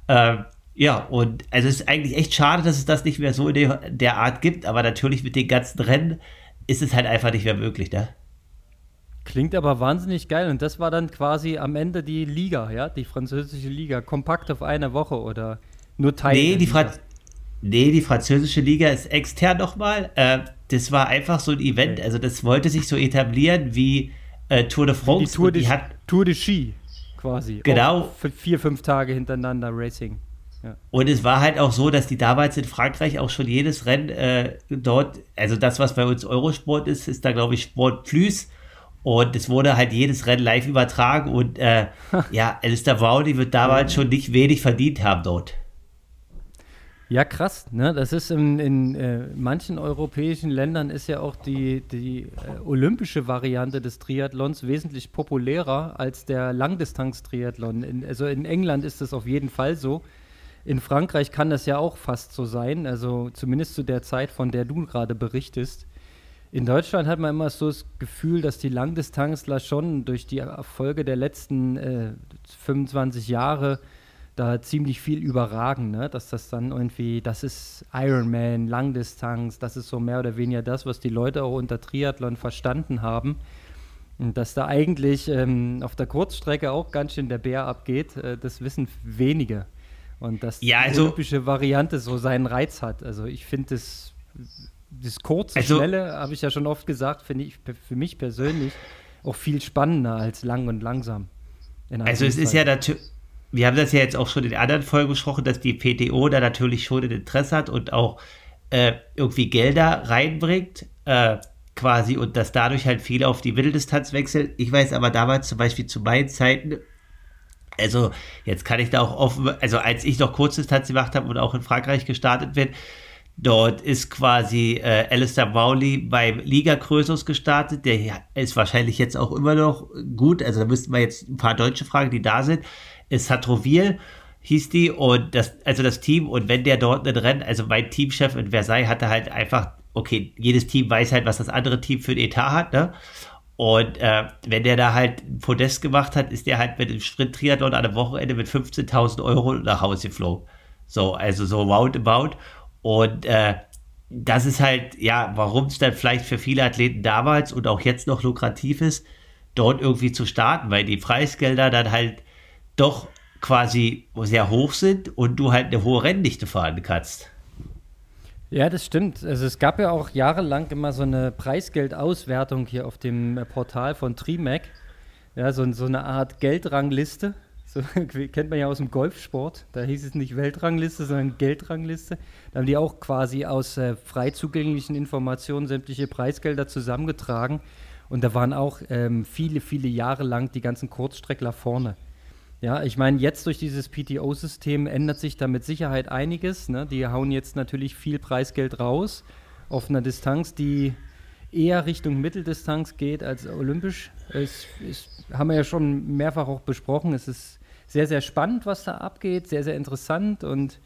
Ähm, ja, und also es ist eigentlich echt schade, dass es das nicht mehr so in der, der Art gibt, aber natürlich mit den ganzen Rennen ist es halt einfach nicht mehr möglich, ne? Klingt aber wahnsinnig geil. Und das war dann quasi am Ende die Liga, ja, die französische Liga, kompakt auf eine Woche oder nur Teil. Nee, die, Fra nee die französische Liga ist extern nochmal. Äh, das war einfach so ein Event. Okay. Also das wollte sich so etablieren wie äh, Tour de France. Die Tour, de, die hat, Tour de Ski quasi. Genau. Für vier, fünf Tage hintereinander Racing. Ja. Und es war halt auch so, dass die damals in Frankreich auch schon jedes Rennen äh, dort, also das, was bei uns Eurosport ist, ist da glaube ich Sport Plus und es wurde halt jedes Rennen live übertragen und äh, ja, Alistair Rowley wird damals schon nicht wenig verdient haben dort. Ja, krass, ne? Das ist in, in äh, manchen europäischen Ländern ist ja auch die, die äh, olympische Variante des Triathlons wesentlich populärer als der Langdistanz-Triathlon. also in England ist das auf jeden Fall so. In Frankreich kann das ja auch fast so sein, also zumindest zu der Zeit, von der du gerade berichtest. In Deutschland hat man immer so das Gefühl, dass die Langdistanzler schon durch die Erfolge der letzten äh, 25 Jahre da ziemlich viel überragen, ne? dass das dann irgendwie, das ist Ironman, Langdistanz, das ist so mehr oder weniger das, was die Leute auch unter Triathlon verstanden haben. Und dass da eigentlich ähm, auf der Kurzstrecke auch ganz schön der Bär abgeht, äh, das wissen wenige. Und dass ja, also, die olympische Variante so seinen Reiz hat. Also ich finde das das kurze, also, schnelle, habe ich ja schon oft gesagt, finde ich für mich persönlich auch viel spannender als lang und langsam. Also es Zeit. ist ja natürlich, wir haben das ja jetzt auch schon in anderen Folgen besprochen, dass die PTO da natürlich schon ein Interesse hat und auch äh, irgendwie Gelder reinbringt, äh, quasi, und dass dadurch halt viele auf die Mitteldistanz wechseln. Ich weiß aber damals zum Beispiel zu meinen Zeiten, also jetzt kann ich da auch offen, also als ich noch Kurzdistanz gemacht habe und auch in Frankreich gestartet bin, Dort ist quasi äh, Alistair Bowley beim Liga Krösus gestartet. Der ist wahrscheinlich jetzt auch immer noch gut. Also da müssten wir jetzt ein paar Deutsche fragen, die da sind. Ist Satroville hieß die und das, also das Team. Und wenn der dort ein Rennen, also mein Teamchef in Versailles hatte halt einfach, okay, jedes Team weiß halt, was das andere Team für ein Etat hat, ne? Und äh, wenn der da halt ein Podest gemacht hat, ist der halt mit dem Sprint-Triathlon an einem Wochenende mit 15.000 Euro nach Hause geflogen. So, also so roundabout. Und äh, das ist halt, ja, warum es dann vielleicht für viele Athleten damals und auch jetzt noch lukrativ ist, dort irgendwie zu starten, weil die Preisgelder dann halt doch quasi sehr hoch sind und du halt eine hohe Renndichte fahren kannst. Ja, das stimmt. Also es gab ja auch jahrelang immer so eine Preisgeldauswertung hier auf dem Portal von Trimac. Ja, so, so eine Art Geldrangliste. So, kennt man ja aus dem Golfsport. Da hieß es nicht Weltrangliste, sondern Geldrangliste. Da haben die auch quasi aus äh, frei zugänglichen Informationen sämtliche Preisgelder zusammengetragen. Und da waren auch ähm, viele, viele Jahre lang die ganzen Kurzstreckler vorne. Ja, ich meine, jetzt durch dieses PTO-System ändert sich da mit Sicherheit einiges. Ne? Die hauen jetzt natürlich viel Preisgeld raus auf einer Distanz, die eher Richtung Mitteldistanz geht als olympisch. Es, es haben wir ja schon mehrfach auch besprochen. Es ist sehr, sehr spannend, was da abgeht, sehr, sehr interessant und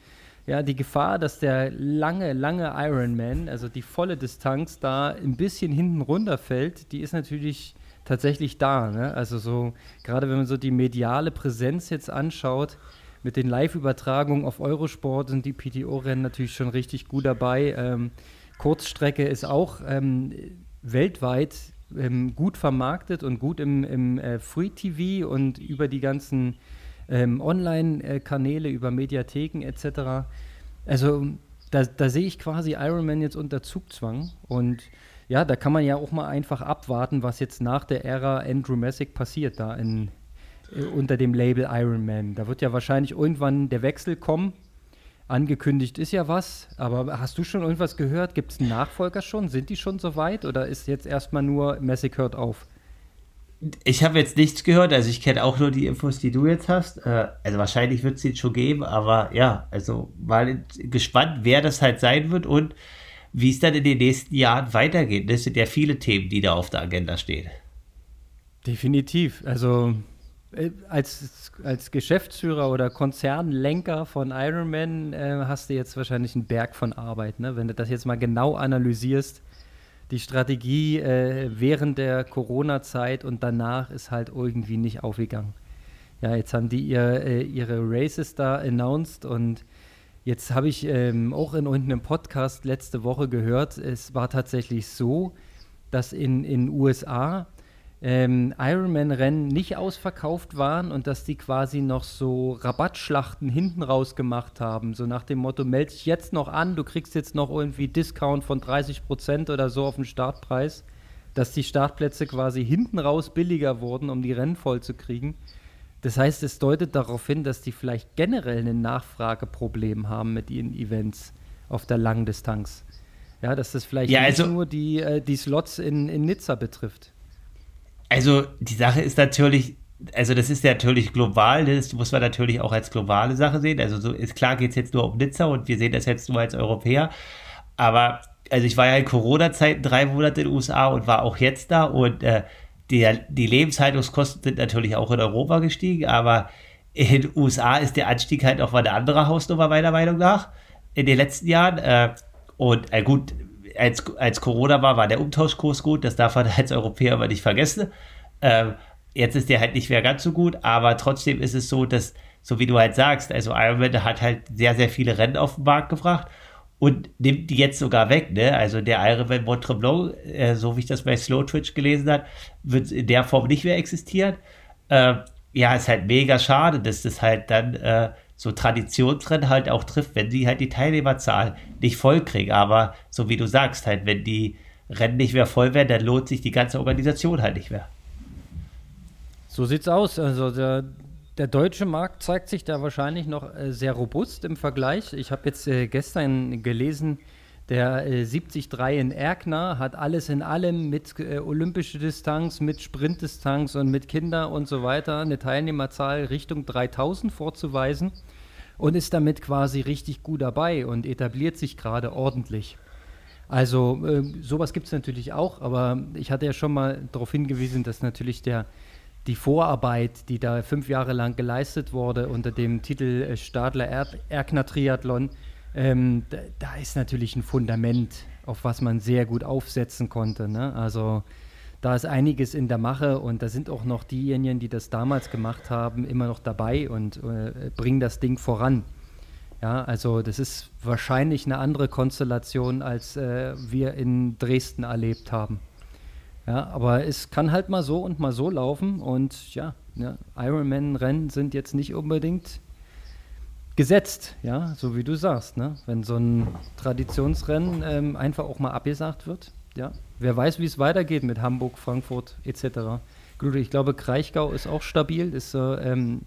ja, die Gefahr, dass der lange, lange Ironman, also die volle Distanz, da ein bisschen hinten runterfällt, die ist natürlich tatsächlich da. Ne? Also so, gerade wenn man so die mediale Präsenz jetzt anschaut, mit den Live-Übertragungen auf Eurosport sind die PTO-Rennen natürlich schon richtig gut dabei. Ähm, Kurzstrecke ist auch ähm, weltweit ähm, gut vermarktet und gut im, im äh, Free TV und über die ganzen ähm, Online-Kanäle, über Mediatheken etc. Also da, da sehe ich quasi Ironman jetzt unter Zugzwang und ja, da kann man ja auch mal einfach abwarten, was jetzt nach der Ära Andrew Messick passiert, da in, äh, unter dem Label Iron Man. Da wird ja wahrscheinlich irgendwann der Wechsel kommen. Angekündigt ist ja was, aber hast du schon irgendwas gehört? Gibt es einen Nachfolger schon? Sind die schon so weit oder ist jetzt erstmal nur Messick hört auf? Ich habe jetzt nichts gehört, also ich kenne auch nur die Infos, die du jetzt hast. Äh, also wahrscheinlich wird es ihn schon geben, aber ja, also mal gespannt, wer das halt sein wird und wie es dann in den nächsten Jahren weitergeht. Das sind ja viele Themen, die da auf der Agenda stehen. Definitiv. Also äh, als, als Geschäftsführer oder Konzernlenker von Ironman äh, hast du jetzt wahrscheinlich einen Berg von Arbeit, ne? wenn du das jetzt mal genau analysierst. Die Strategie äh, während der Corona-Zeit und danach ist halt irgendwie nicht aufgegangen. Ja, jetzt haben die ihr, äh, ihre Races da announced und Jetzt habe ich ähm, auch in irgendeinem Podcast letzte Woche gehört, es war tatsächlich so, dass in den USA ähm, Ironman-Rennen nicht ausverkauft waren und dass die quasi noch so Rabattschlachten hinten raus gemacht haben. So nach dem Motto, melde dich jetzt noch an, du kriegst jetzt noch irgendwie Discount von 30 Prozent oder so auf den Startpreis. Dass die Startplätze quasi hinten raus billiger wurden, um die Rennen voll zu kriegen. Das heißt, es deutet darauf hin, dass die vielleicht generell ein Nachfrageproblem haben mit ihren Events auf der langen Distanz. Ja, dass das vielleicht ja, also, nicht nur die, äh, die Slots in, in Nizza betrifft. Also die Sache ist natürlich, also das ist natürlich global, das muss man natürlich auch als globale Sache sehen. Also so ist klar, geht es jetzt nur um Nizza und wir sehen das jetzt nur als Europäer. Aber also ich war ja in Corona-Zeiten drei Monate in den USA und war auch jetzt da und äh, die, die Lebenshaltungskosten sind natürlich auch in Europa gestiegen, aber in den USA ist der Anstieg halt auch mal eine andere Hausnummer, meiner Meinung nach, in den letzten Jahren. Äh, und äh, gut, als, als Corona war, war der Umtauschkurs gut, das darf man als Europäer aber nicht vergessen. Ähm, jetzt ist der halt nicht mehr ganz so gut, aber trotzdem ist es so, dass, so wie du halt sagst, also Ironman hat halt sehr, sehr viele Rennen auf den Markt gebracht und nimmt die jetzt sogar weg. Ne? Also der Ironman Mont Tremblant, äh, so wie ich das bei Slow Twitch gelesen habe, wird in der Form nicht mehr existieren. Äh, ja, ist halt mega schade, dass das halt dann äh, so Traditionsrennen halt auch trifft, wenn die halt die Teilnehmerzahl nicht voll kriegen. Aber so wie du sagst, halt, wenn die Rennen nicht mehr voll werden, dann lohnt sich die ganze Organisation halt nicht mehr. So sieht's aus. Also der, der deutsche Markt zeigt sich da wahrscheinlich noch äh, sehr robust im Vergleich. Ich habe jetzt äh, gestern gelesen, der äh, 73 in Erkner hat alles in allem mit äh, olympische Distanz, mit Sprintdistanz und mit Kinder und so weiter eine Teilnehmerzahl Richtung 3000 vorzuweisen und ist damit quasi richtig gut dabei und etabliert sich gerade ordentlich. Also äh, sowas gibt es natürlich auch, aber ich hatte ja schon mal darauf hingewiesen, dass natürlich der die Vorarbeit, die da fünf Jahre lang geleistet wurde unter dem Titel äh, Stadler er Erkner Triathlon, ähm, da, da, ist natürlich ein Fundament, auf was man sehr gut aufsetzen konnte. Ne? Also da ist einiges in der Mache und da sind auch noch diejenigen, die das damals gemacht haben, immer noch dabei und äh, bringen das Ding voran. Ja, also das ist wahrscheinlich eine andere Konstellation, als äh, wir in Dresden erlebt haben. Ja, aber es kann halt mal so und mal so laufen und ja, ja Ironman-Rennen sind jetzt nicht unbedingt gesetzt, ja, so wie du sagst, ne? Wenn so ein Traditionsrennen ähm, einfach auch mal abgesagt wird, ja, wer weiß, wie es weitergeht mit Hamburg, Frankfurt etc. Gut, ich glaube, Kraichgau ist auch stabil, ist äh, ähm,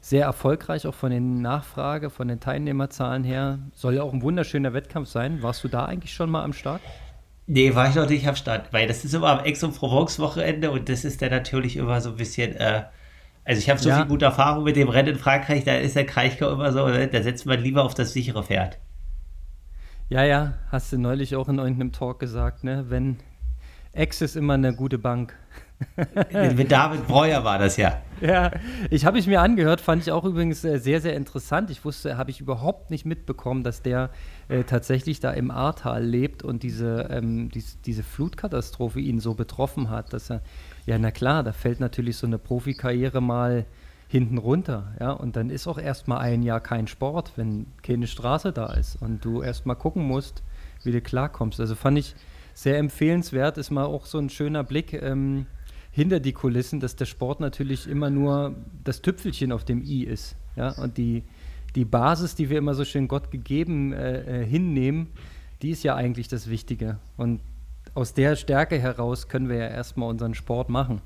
sehr erfolgreich, auch von den Nachfrage, von den Teilnehmerzahlen her. Soll ja auch ein wunderschöner Wettkampf sein. Warst du da eigentlich schon mal am Start? Nee, war ich noch nicht am Start, weil das ist immer am Aix-en-Provence-Wochenende und das ist dann natürlich immer so ein bisschen, äh, also ich habe so ja. viel gute Erfahrung mit dem Rennen in Frankreich, da ist der Kraichgau immer so, ne? da setzt man lieber auf das sichere Pferd. Ja, ja, hast du neulich auch in irgendeinem Talk gesagt, ne? Wenn Ex ist immer eine gute Bank. Mit David Breuer war das ja. Ja, ich habe ich mir angehört, fand ich auch übrigens äh, sehr, sehr interessant. Ich wusste, habe ich überhaupt nicht mitbekommen, dass der äh, tatsächlich da im Ahrtal lebt und diese, ähm, dies, diese Flutkatastrophe ihn so betroffen hat, dass er, ja, na klar, da fällt natürlich so eine Profikarriere mal hinten runter, ja, und dann ist auch erstmal ein Jahr kein Sport, wenn keine Straße da ist und du erstmal gucken musst, wie du klarkommst. Also fand ich sehr empfehlenswert, ist mal auch so ein schöner Blick ähm, hinter die Kulissen, dass der Sport natürlich immer nur das Tüpfelchen auf dem i ist, ja, und die die Basis, die wir immer so schön Gott gegeben äh, äh, hinnehmen, die ist ja eigentlich das Wichtige. Und aus der Stärke heraus können wir ja erstmal unseren Sport machen.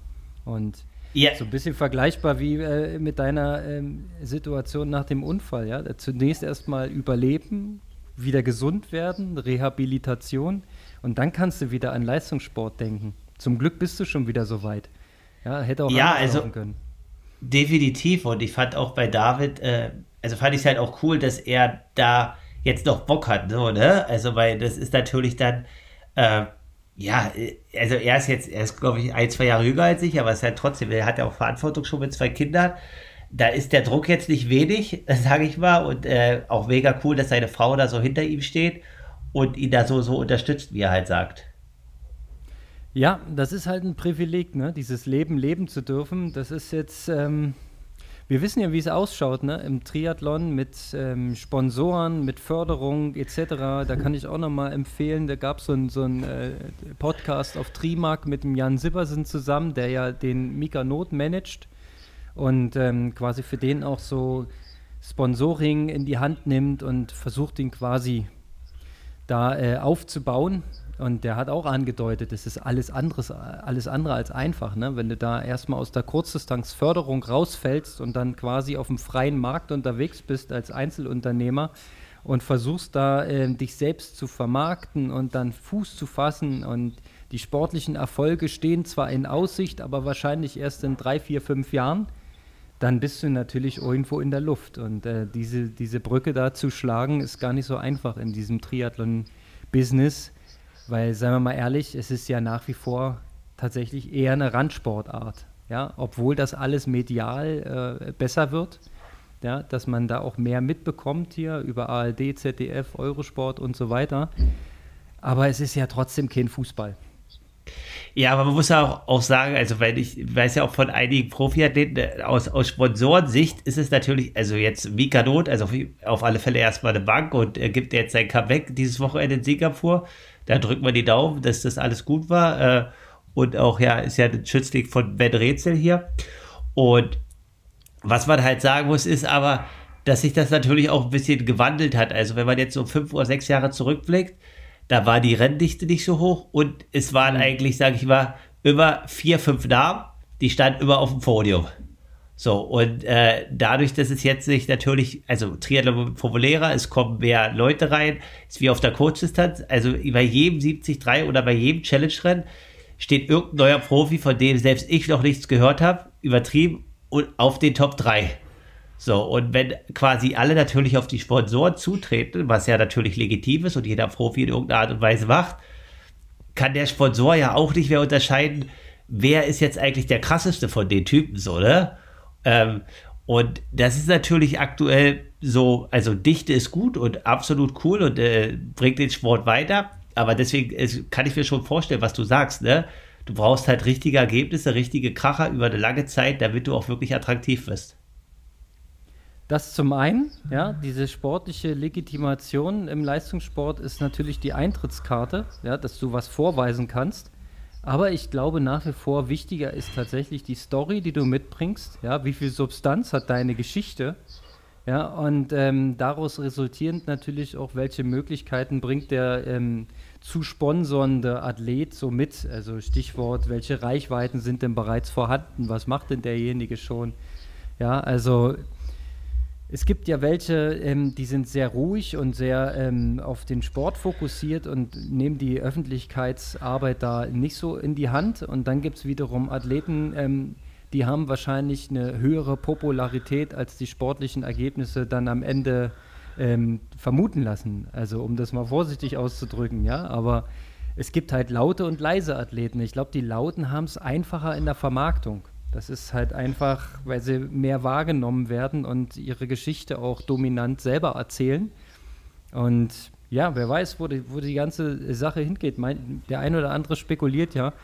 Und yeah. so ein bisschen vergleichbar wie äh, mit deiner ähm, Situation nach dem Unfall. Ja? Zunächst erstmal überleben, wieder gesund werden, Rehabilitation und dann kannst du wieder an Leistungssport denken. Zum Glück bist du schon wieder so weit. Ja, hätte auch ja, also können. Definitiv. Und ich fand auch bei David, äh, also fand ich es halt auch cool, dass er da jetzt noch Bock hat, so, ne? Also, weil das ist natürlich dann, äh, ja, also er ist jetzt, er ist, glaube ich, ein, zwei Jahre jünger als ich, aber es ist halt trotzdem, er hat ja auch Verantwortung schon mit zwei Kindern. Da ist der Druck jetzt nicht wenig, sage ich mal, und äh, auch mega cool, dass seine Frau da so hinter ihm steht und ihn da so, so unterstützt, wie er halt sagt. Ja, das ist halt ein Privileg, ne? Dieses Leben leben zu dürfen. Das ist jetzt, ähm, wir wissen ja, wie es ausschaut ne? im Triathlon mit ähm, Sponsoren, mit Förderung etc. Da kann ich auch nochmal empfehlen, da gab so es so einen äh, Podcast auf Trimark mit dem Jan Sibbersen zusammen, der ja den Mika Not managt und ähm, quasi für den auch so Sponsoring in die Hand nimmt und versucht ihn quasi da äh, aufzubauen. Und der hat auch angedeutet, es ist alles, anderes, alles andere als einfach. Ne? Wenn du da erstmal aus der Kurzdistanzförderung rausfällst und dann quasi auf dem freien Markt unterwegs bist als Einzelunternehmer und versuchst da äh, dich selbst zu vermarkten und dann Fuß zu fassen und die sportlichen Erfolge stehen zwar in Aussicht, aber wahrscheinlich erst in drei, vier, fünf Jahren, dann bist du natürlich irgendwo in der Luft. Und äh, diese, diese Brücke da zu schlagen, ist gar nicht so einfach in diesem Triathlon-Business weil, seien wir mal ehrlich, es ist ja nach wie vor tatsächlich eher eine Randsportart. Ja, obwohl das alles medial äh, besser wird, ja, dass man da auch mehr mitbekommt hier über ARD, ZDF, Eurosport und so weiter. Aber es ist ja trotzdem kein Fußball. Ja, aber man muss ja auch, auch sagen, also weil ich weiß ja auch von einigen Profiathleten, äh, aus, aus Sponsorensicht ist es natürlich, also jetzt Mika Not, also auf, auf alle Fälle erstmal eine Bank und er gibt jetzt sein Comeback dieses Wochenende in Singapur da drücken wir die Daumen, dass das alles gut war. Äh, und auch, ja, ist ja ein Schützling von Ben Rätsel hier. Und was man halt sagen muss, ist aber, dass sich das natürlich auch ein bisschen gewandelt hat. Also wenn man jetzt so fünf oder sechs Jahre zurückblickt, da war die Renndichte nicht so hoch und es waren mhm. eigentlich, sage ich mal, über vier, fünf Namen, die standen immer auf dem Podium. So, und äh, dadurch, dass es jetzt sich natürlich, also Triathlon populärer, es kommen mehr Leute rein, ist wie auf der Kurzdistanz, also bei jedem 73 oder bei jedem Challenge-Rennen steht irgendein neuer Profi, von dem selbst ich noch nichts gehört habe, übertrieben und auf den Top 3. So, und wenn quasi alle natürlich auf die Sponsoren zutreten, was ja natürlich legitim ist und jeder Profi in irgendeiner Art und Weise macht, kann der Sponsor ja auch nicht mehr unterscheiden, wer ist jetzt eigentlich der krasseste von den Typen, so, ne? Ähm, und das ist natürlich aktuell so, also Dichte ist gut und absolut cool und äh, bringt den Sport weiter. Aber deswegen es, kann ich mir schon vorstellen, was du sagst, ne? Du brauchst halt richtige Ergebnisse, richtige Kracher über eine lange Zeit, damit du auch wirklich attraktiv wirst. Das zum einen, ja, diese sportliche Legitimation im Leistungssport ist natürlich die Eintrittskarte, ja, dass du was vorweisen kannst. Aber ich glaube nach wie vor, wichtiger ist tatsächlich die Story, die du mitbringst. Ja, wie viel Substanz hat deine Geschichte? Ja, und ähm, daraus resultierend natürlich auch, welche Möglichkeiten bringt der ähm, zu sponsernde Athlet so mit? Also Stichwort, welche Reichweiten sind denn bereits vorhanden? Was macht denn derjenige schon? Ja, also es gibt ja welche, ähm, die sind sehr ruhig und sehr ähm, auf den Sport fokussiert und nehmen die Öffentlichkeitsarbeit da nicht so in die Hand. Und dann gibt es wiederum Athleten, ähm, die haben wahrscheinlich eine höhere Popularität, als die sportlichen Ergebnisse dann am Ende ähm, vermuten lassen. Also um das mal vorsichtig auszudrücken, ja. Aber es gibt halt laute und leise Athleten. Ich glaube, die Lauten haben es einfacher in der Vermarktung. Das ist halt einfach, weil sie mehr wahrgenommen werden und ihre Geschichte auch dominant selber erzählen. Und ja, wer weiß, wo die, wo die ganze Sache hingeht. Mein, der eine oder andere spekuliert ja,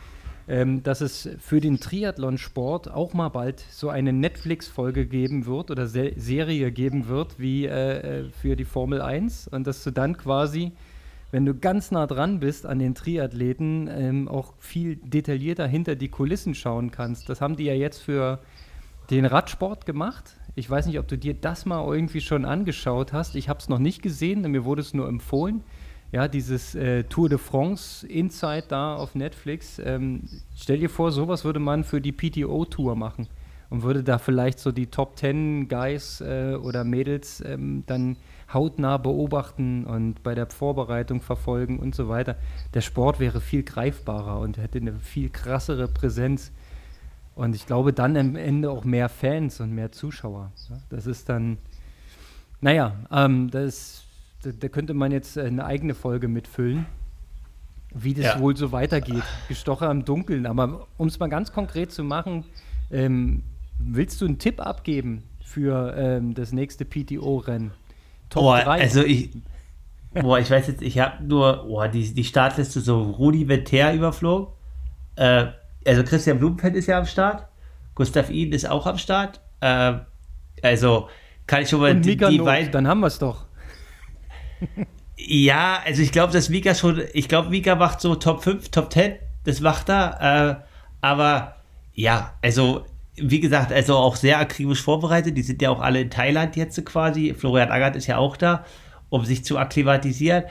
ähm, dass es für den Triathlonsport auch mal bald so eine Netflix-Folge geben wird oder Se Serie geben wird wie äh, äh für die Formel 1 und dass du dann quasi wenn du ganz nah dran bist an den Triathleten, ähm, auch viel detaillierter hinter die Kulissen schauen kannst. Das haben die ja jetzt für den Radsport gemacht. Ich weiß nicht, ob du dir das mal irgendwie schon angeschaut hast. Ich habe es noch nicht gesehen, mir wurde es nur empfohlen. Ja, dieses äh, Tour de France Insight da auf Netflix. Ähm, stell dir vor, sowas würde man für die PTO-Tour machen und würde da vielleicht so die Top 10 Guys äh, oder Mädels ähm, dann hautnah beobachten und bei der Vorbereitung verfolgen und so weiter. Der Sport wäre viel greifbarer und hätte eine viel krassere Präsenz. Und ich glaube, dann am Ende auch mehr Fans und mehr Zuschauer. Das ist dann, naja, ähm, das, da, da, könnte man jetzt eine eigene Folge mitfüllen, wie das ja. wohl so weitergeht. Gestocher im Dunkeln. Aber um es mal ganz konkret zu machen, ähm, willst du einen Tipp abgeben für ähm, das nächste PTO-Rennen? Top oh, 3. Also ich, boah, ich weiß jetzt, ich habe nur boah, die, die Startliste so rudimentär überflogen. Äh, also Christian Blumenfeld ist ja am Start. Gustav Iden ist auch am Start. Äh, also kann ich schon mal Und die, die Not, Dann haben wir es doch. ja, also ich glaube, dass Mika schon, ich glaube, Mika macht so Top 5, Top 10. Das macht er. Äh, aber ja, also wie gesagt, also auch sehr akribisch vorbereitet. Die sind ja auch alle in Thailand jetzt quasi. Florian Agert ist ja auch da, um sich zu akklimatisieren.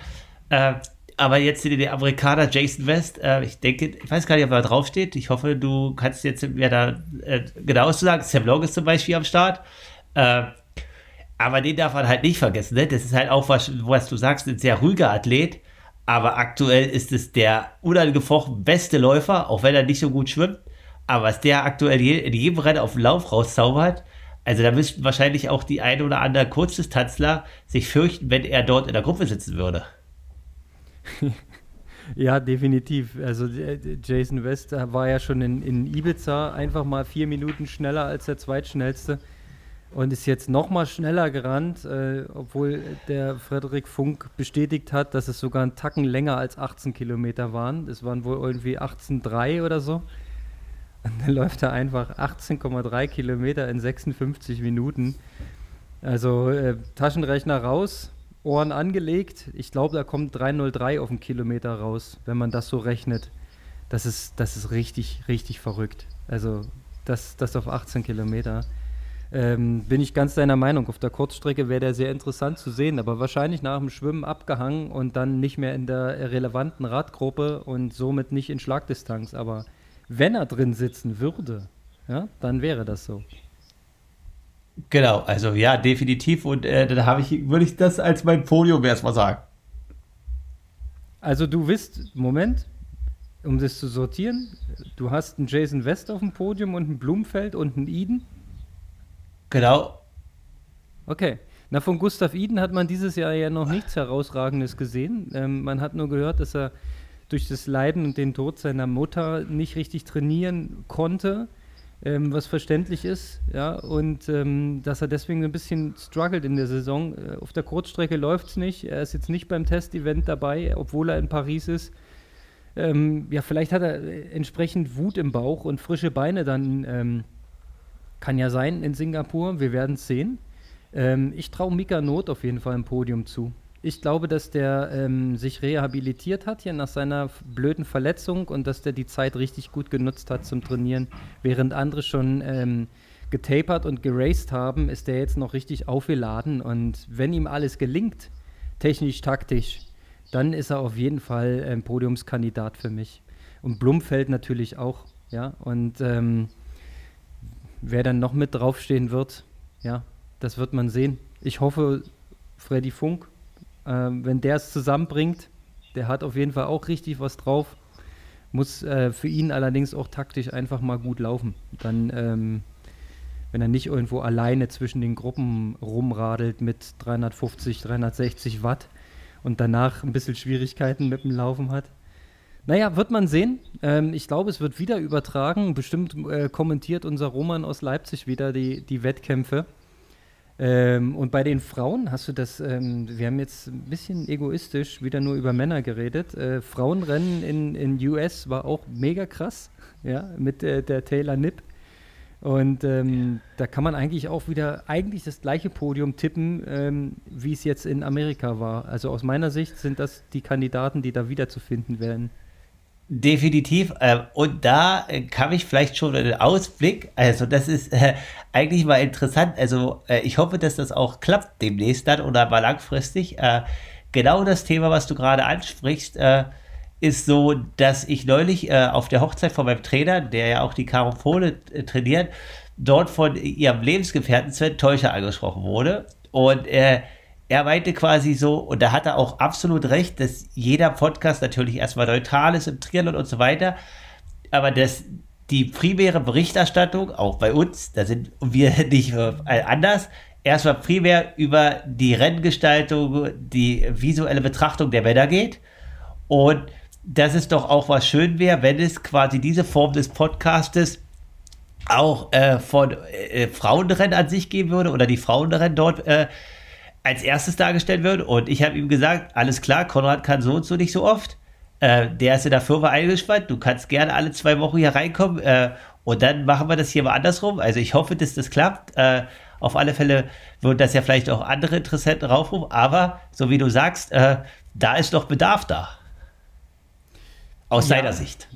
Äh, aber jetzt der Amerikaner Jason West, äh, ich denke, ich weiß gar nicht, ob er draufsteht. Ich hoffe, du kannst jetzt mir da äh, genaues zu sagen. Sam Long ist zum Beispiel am Start. Äh, aber den darf man halt nicht vergessen. Ne? Das ist halt auch, was, was du sagst, ein sehr ruhiger Athlet. Aber aktuell ist es der unangefochten beste Läufer, auch wenn er nicht so gut schwimmt. Aber was der aktuell in jedem Rennen auf dem Lauf rauszaubert, also da müssten wahrscheinlich auch die ein oder andere Kurzdistanzler sich fürchten, wenn er dort in der Gruppe sitzen würde. Ja, definitiv. Also äh, Jason West war ja schon in, in Ibiza einfach mal vier Minuten schneller als der zweitschnellste und ist jetzt noch mal schneller gerannt, äh, obwohl der Frederik Funk bestätigt hat, dass es sogar einen Tacken länger als 18 Kilometer waren. Es waren wohl irgendwie 18,3 oder so. Und dann läuft er einfach 18,3 Kilometer in 56 Minuten. Also äh, Taschenrechner raus, Ohren angelegt. Ich glaube, da kommt 303 auf den Kilometer raus, wenn man das so rechnet. Das ist, das ist richtig, richtig verrückt. Also das, das auf 18 Kilometer. Ähm, bin ich ganz deiner Meinung. Auf der Kurzstrecke wäre der sehr interessant zu sehen, aber wahrscheinlich nach dem Schwimmen abgehangen und dann nicht mehr in der relevanten Radgruppe und somit nicht in Schlagdistanz. Aber wenn er drin sitzen würde, ja, dann wäre das so. Genau, also ja, definitiv. Und äh, dann habe ich, würde ich das als mein Podium erstmal sagen. Also du wisst, Moment, um das zu sortieren, du hast einen Jason West auf dem Podium und einen Blumfeld und einen Eden. Genau. Okay. Na, von Gustav Eden hat man dieses Jahr ja noch nichts Herausragendes gesehen. Ähm, man hat nur gehört, dass er durch das Leiden und den Tod seiner Mutter nicht richtig trainieren konnte, ähm, was verständlich ist, ja, und ähm, dass er deswegen ein bisschen struggelt in der Saison. Äh, auf der Kurzstrecke läuft es nicht, er ist jetzt nicht beim Testevent dabei, obwohl er in Paris ist. Ähm, ja, vielleicht hat er äh, entsprechend Wut im Bauch und frische Beine dann, ähm, kann ja sein in Singapur, wir werden es sehen. Ähm, ich traue Mika Not auf jeden Fall im Podium zu. Ich glaube, dass der ähm, sich rehabilitiert hat hier nach seiner blöden Verletzung und dass der die Zeit richtig gut genutzt hat zum Trainieren. Während andere schon ähm, getapert und geraced haben, ist der jetzt noch richtig aufgeladen. Und wenn ihm alles gelingt, technisch, taktisch, dann ist er auf jeden Fall ein Podiumskandidat für mich. Und Blumfeld natürlich auch, ja. Und ähm, wer dann noch mit draufstehen wird, ja, das wird man sehen. Ich hoffe, Freddy Funk, äh, wenn der es zusammenbringt, der hat auf jeden Fall auch richtig was drauf. Muss äh, für ihn allerdings auch taktisch einfach mal gut laufen. Dann, ähm, wenn er nicht irgendwo alleine zwischen den Gruppen rumradelt mit 350, 360 Watt und danach ein bisschen Schwierigkeiten mit dem Laufen hat. Naja, wird man sehen. Ähm, ich glaube, es wird wieder übertragen. Bestimmt äh, kommentiert unser Roman aus Leipzig wieder die, die Wettkämpfe. Ähm, und bei den Frauen hast du das, ähm, wir haben jetzt ein bisschen egoistisch wieder nur über Männer geredet. Äh, Frauenrennen in, in US war auch mega krass, ja, mit äh, der Taylor Nipp. Und ähm, da kann man eigentlich auch wieder eigentlich das gleiche Podium tippen, ähm, wie es jetzt in Amerika war. Also aus meiner Sicht sind das die Kandidaten, die da wiederzufinden werden. Definitiv. Äh, und da äh, kam ich vielleicht schon einen Ausblick. Also das ist äh, eigentlich mal interessant. Also äh, ich hoffe, dass das auch klappt demnächst dann oder mal langfristig. Genau das Thema, was du gerade ansprichst, ist so, dass ich neulich auf der Hochzeit von meinem Trainer, der ja auch die Caro Fohle trainiert, dort von ihrem Lebensgefährten Sven Teuscher angesprochen wurde. Und er meinte quasi so, und da hat er auch absolut recht, dass jeder Podcast natürlich erstmal neutral ist im Triathlon und so weiter, aber dass die primäre Berichterstattung, auch bei uns, da sind wir nicht anders, erstmal primär über die Renngestaltung, die visuelle Betrachtung der Männer geht. Und dass es doch auch was schön wäre, wenn es quasi diese Form des Podcastes auch äh, von äh, Frauenrennen an sich geben würde oder die Frauenrennen dort äh, als erstes dargestellt wird. Und ich habe ihm gesagt, alles klar, Konrad kann so und so nicht so oft. Äh, der ist in der Firma eingespannt. Du kannst gerne alle zwei Wochen hier reinkommen. Äh, und dann machen wir das hier mal andersrum. Also ich hoffe, dass das klappt. Äh, auf alle Fälle würden das ja vielleicht auch andere Interessenten raufrufen. Aber so wie du sagst, äh, da ist noch Bedarf da. Aus ja. seiner Sicht.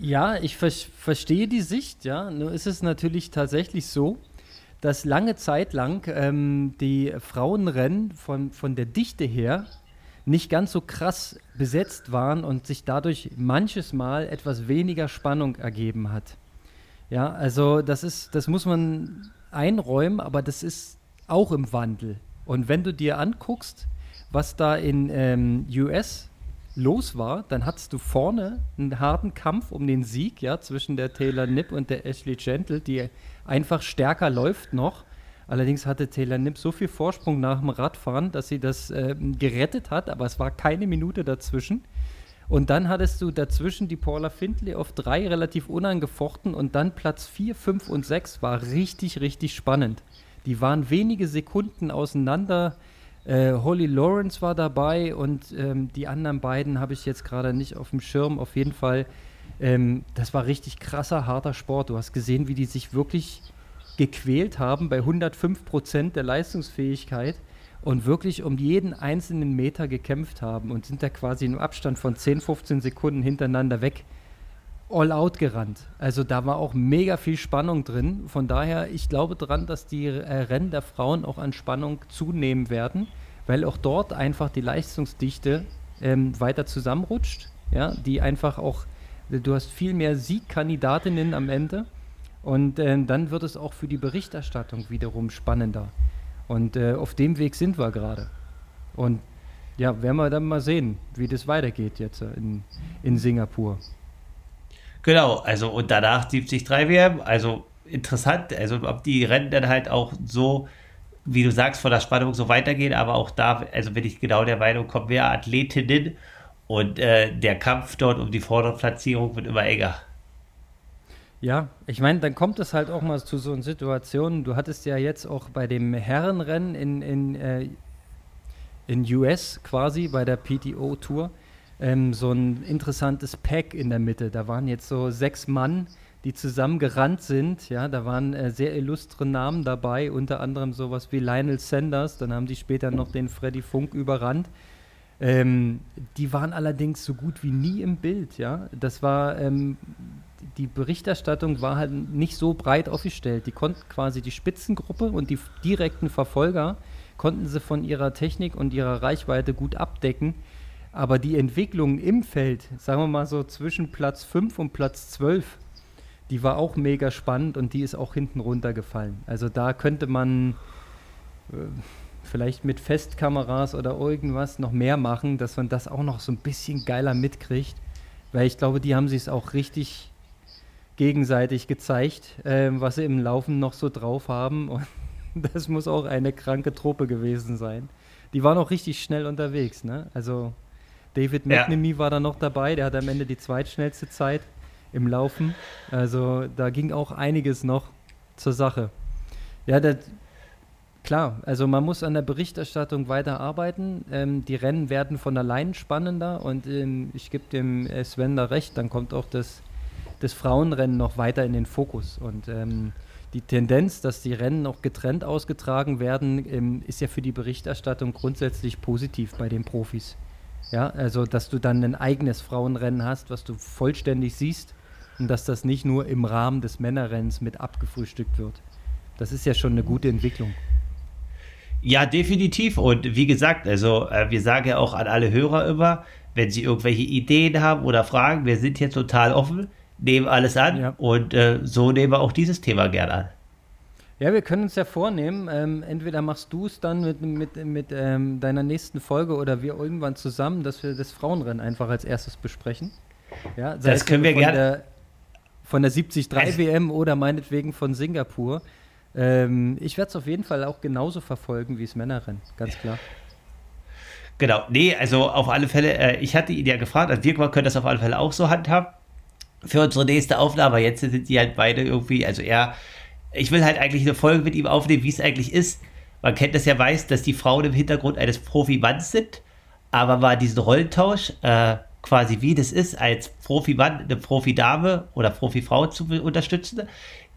Ja, ich ver verstehe die Sicht, ja. Nur ist es natürlich tatsächlich so, dass lange Zeit lang ähm, die Frauenrennen von, von der Dichte her nicht ganz so krass besetzt waren und sich dadurch manches Mal etwas weniger Spannung ergeben hat. Ja, also das ist, das muss man einräumen, aber das ist auch im Wandel. Und wenn du dir anguckst, was da in ähm, US los war, dann hattest du vorne einen harten Kampf um den Sieg, ja, zwischen der Taylor Nipp und der Ashley Gentle, die einfach stärker läuft noch. Allerdings hatte Taylor Nipp so viel Vorsprung nach dem Radfahren, dass sie das äh, gerettet hat, aber es war keine Minute dazwischen. Und dann hattest du dazwischen die Paula Findlay auf drei relativ unangefochten und dann Platz 4, 5 und 6 war richtig, richtig spannend. Die waren wenige Sekunden auseinander. Äh, Holly Lawrence war dabei und ähm, die anderen beiden habe ich jetzt gerade nicht auf dem Schirm. Auf jeden Fall ähm, das war richtig krasser, harter Sport. Du hast gesehen, wie die sich wirklich gequält haben bei 105 Prozent der Leistungsfähigkeit und wirklich um jeden einzelnen Meter gekämpft haben und sind da quasi im Abstand von 10, 15 Sekunden hintereinander weg all out gerannt. Also da war auch mega viel Spannung drin. Von daher, ich glaube daran, dass die äh, Rennen der Frauen auch an Spannung zunehmen werden, weil auch dort einfach die Leistungsdichte ähm, weiter zusammenrutscht. Ja, die einfach auch Du hast viel mehr Siegkandidatinnen am Ende. Und äh, dann wird es auch für die Berichterstattung wiederum spannender. Und äh, auf dem Weg sind wir gerade. Und ja, werden wir dann mal sehen, wie das weitergeht jetzt in, in Singapur. Genau, also und danach 73 WM, also interessant, also ob die Rennen dann halt auch so, wie du sagst, von der Spannung so weitergehen, aber auch da, also bin ich genau der Meinung, kommen mehr Athletinnen und äh, der Kampf dort um die vordere Platzierung wird immer enger. Ja, ich meine, dann kommt es halt auch mal zu so einer Situation. Du hattest ja jetzt auch bei dem Herrenrennen in, in, äh, in US quasi, bei der PTO-Tour, ähm, so ein interessantes Pack in der Mitte. Da waren jetzt so sechs Mann, die zusammen gerannt sind. Ja, da waren äh, sehr illustre Namen dabei, unter anderem sowas wie Lionel Sanders. Dann haben die später noch den Freddy Funk überrannt. Ähm, die waren allerdings so gut wie nie im Bild. Ja, das war ähm, die Berichterstattung war halt nicht so breit aufgestellt. Die konnten quasi die Spitzengruppe und die direkten Verfolger konnten sie von ihrer Technik und ihrer Reichweite gut abdecken. Aber die Entwicklung im Feld, sagen wir mal so zwischen Platz 5 und Platz 12, die war auch mega spannend und die ist auch hinten runtergefallen. Also da könnte man äh, vielleicht mit Festkameras oder irgendwas noch mehr machen, dass man das auch noch so ein bisschen geiler mitkriegt. Weil ich glaube, die haben sich es auch richtig gegenseitig gezeigt, äh, was sie im Laufen noch so drauf haben. Und das muss auch eine kranke Truppe gewesen sein. Die waren auch richtig schnell unterwegs, ne? Also David McNamee ja. war da noch dabei, der hat am Ende die zweitschnellste Zeit im Laufen. Also da ging auch einiges noch zur Sache. Ja, das, klar, also man muss an der Berichterstattung weiter arbeiten. Ähm, die Rennen werden von allein spannender und ähm, ich gebe dem Sven da recht, dann kommt auch das, das Frauenrennen noch weiter in den Fokus. Und ähm, die Tendenz, dass die Rennen noch getrennt ausgetragen werden, ähm, ist ja für die Berichterstattung grundsätzlich positiv bei den Profis. Ja, also dass du dann ein eigenes Frauenrennen hast, was du vollständig siehst und dass das nicht nur im Rahmen des Männerrennens mit abgefrühstückt wird. Das ist ja schon eine gute Entwicklung. Ja, definitiv. Und wie gesagt, also äh, wir sagen ja auch an alle Hörer immer, wenn sie irgendwelche Ideen haben oder Fragen, wir sind hier total offen, nehmen alles an ja. und äh, so nehmen wir auch dieses Thema gerne an. Ja, wir können uns ja vornehmen, ähm, entweder machst du es dann mit, mit, mit ähm, deiner nächsten Folge oder wir irgendwann zusammen, dass wir das Frauenrennen einfach als erstes besprechen. Ja, das können wir gerne von der 73 WM oder meinetwegen von Singapur. Ähm, ich werde es auf jeden Fall auch genauso verfolgen wie das Männerrennen, ganz klar. Genau, nee, also auf alle Fälle, äh, ich hatte ihn ja gefragt, also wir können das auf alle Fälle auch so handhaben für unsere nächste Aufnahme. Jetzt sind die halt beide irgendwie, also er, ich will halt eigentlich eine Folge mit ihm aufnehmen, wie es eigentlich ist. Man kennt das ja, weiß, dass die Frauen im Hintergrund eines Profi-Manns sind, aber mal diesen Rollentausch, äh, quasi wie das ist, als Profi-Mann eine Profi-Dame oder Profi-Frau zu unterstützen.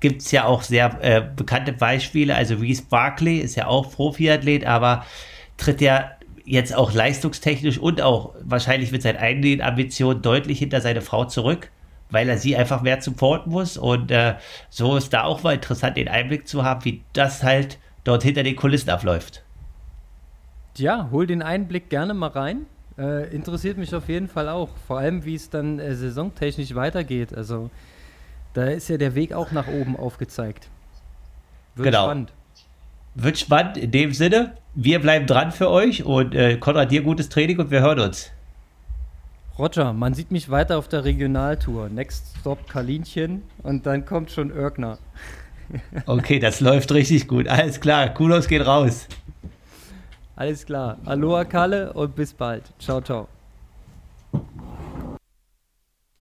Gibt es ja auch sehr äh, bekannte Beispiele. Also Reese Barkley ist ja auch Profi-Athlet, aber tritt ja jetzt auch leistungstechnisch und auch wahrscheinlich mit seinen eigenen Ambitionen deutlich hinter seine Frau zurück, weil er sie einfach mehr supporten muss. Und äh, so ist da auch mal interessant, den Einblick zu haben, wie das halt dort hinter den Kulissen abläuft. Ja, hol den Einblick gerne mal rein. Äh, interessiert mich auf jeden Fall auch. Vor allem, wie es dann äh, saisontechnisch weitergeht. Also, da ist ja der Weg auch nach oben aufgezeigt. Wird genau. spannend. Wird spannend in dem Sinne. Wir bleiben dran für euch und äh, Konrad, dir gutes Training und wir hören uns. Roger, man sieht mich weiter auf der Regionaltour. Next Stop Kalinchen und dann kommt schon Irkner. okay, das läuft richtig gut. Alles klar, Kulos geht raus. Alles klar. Aloha Kalle und bis bald. Ciao, ciao.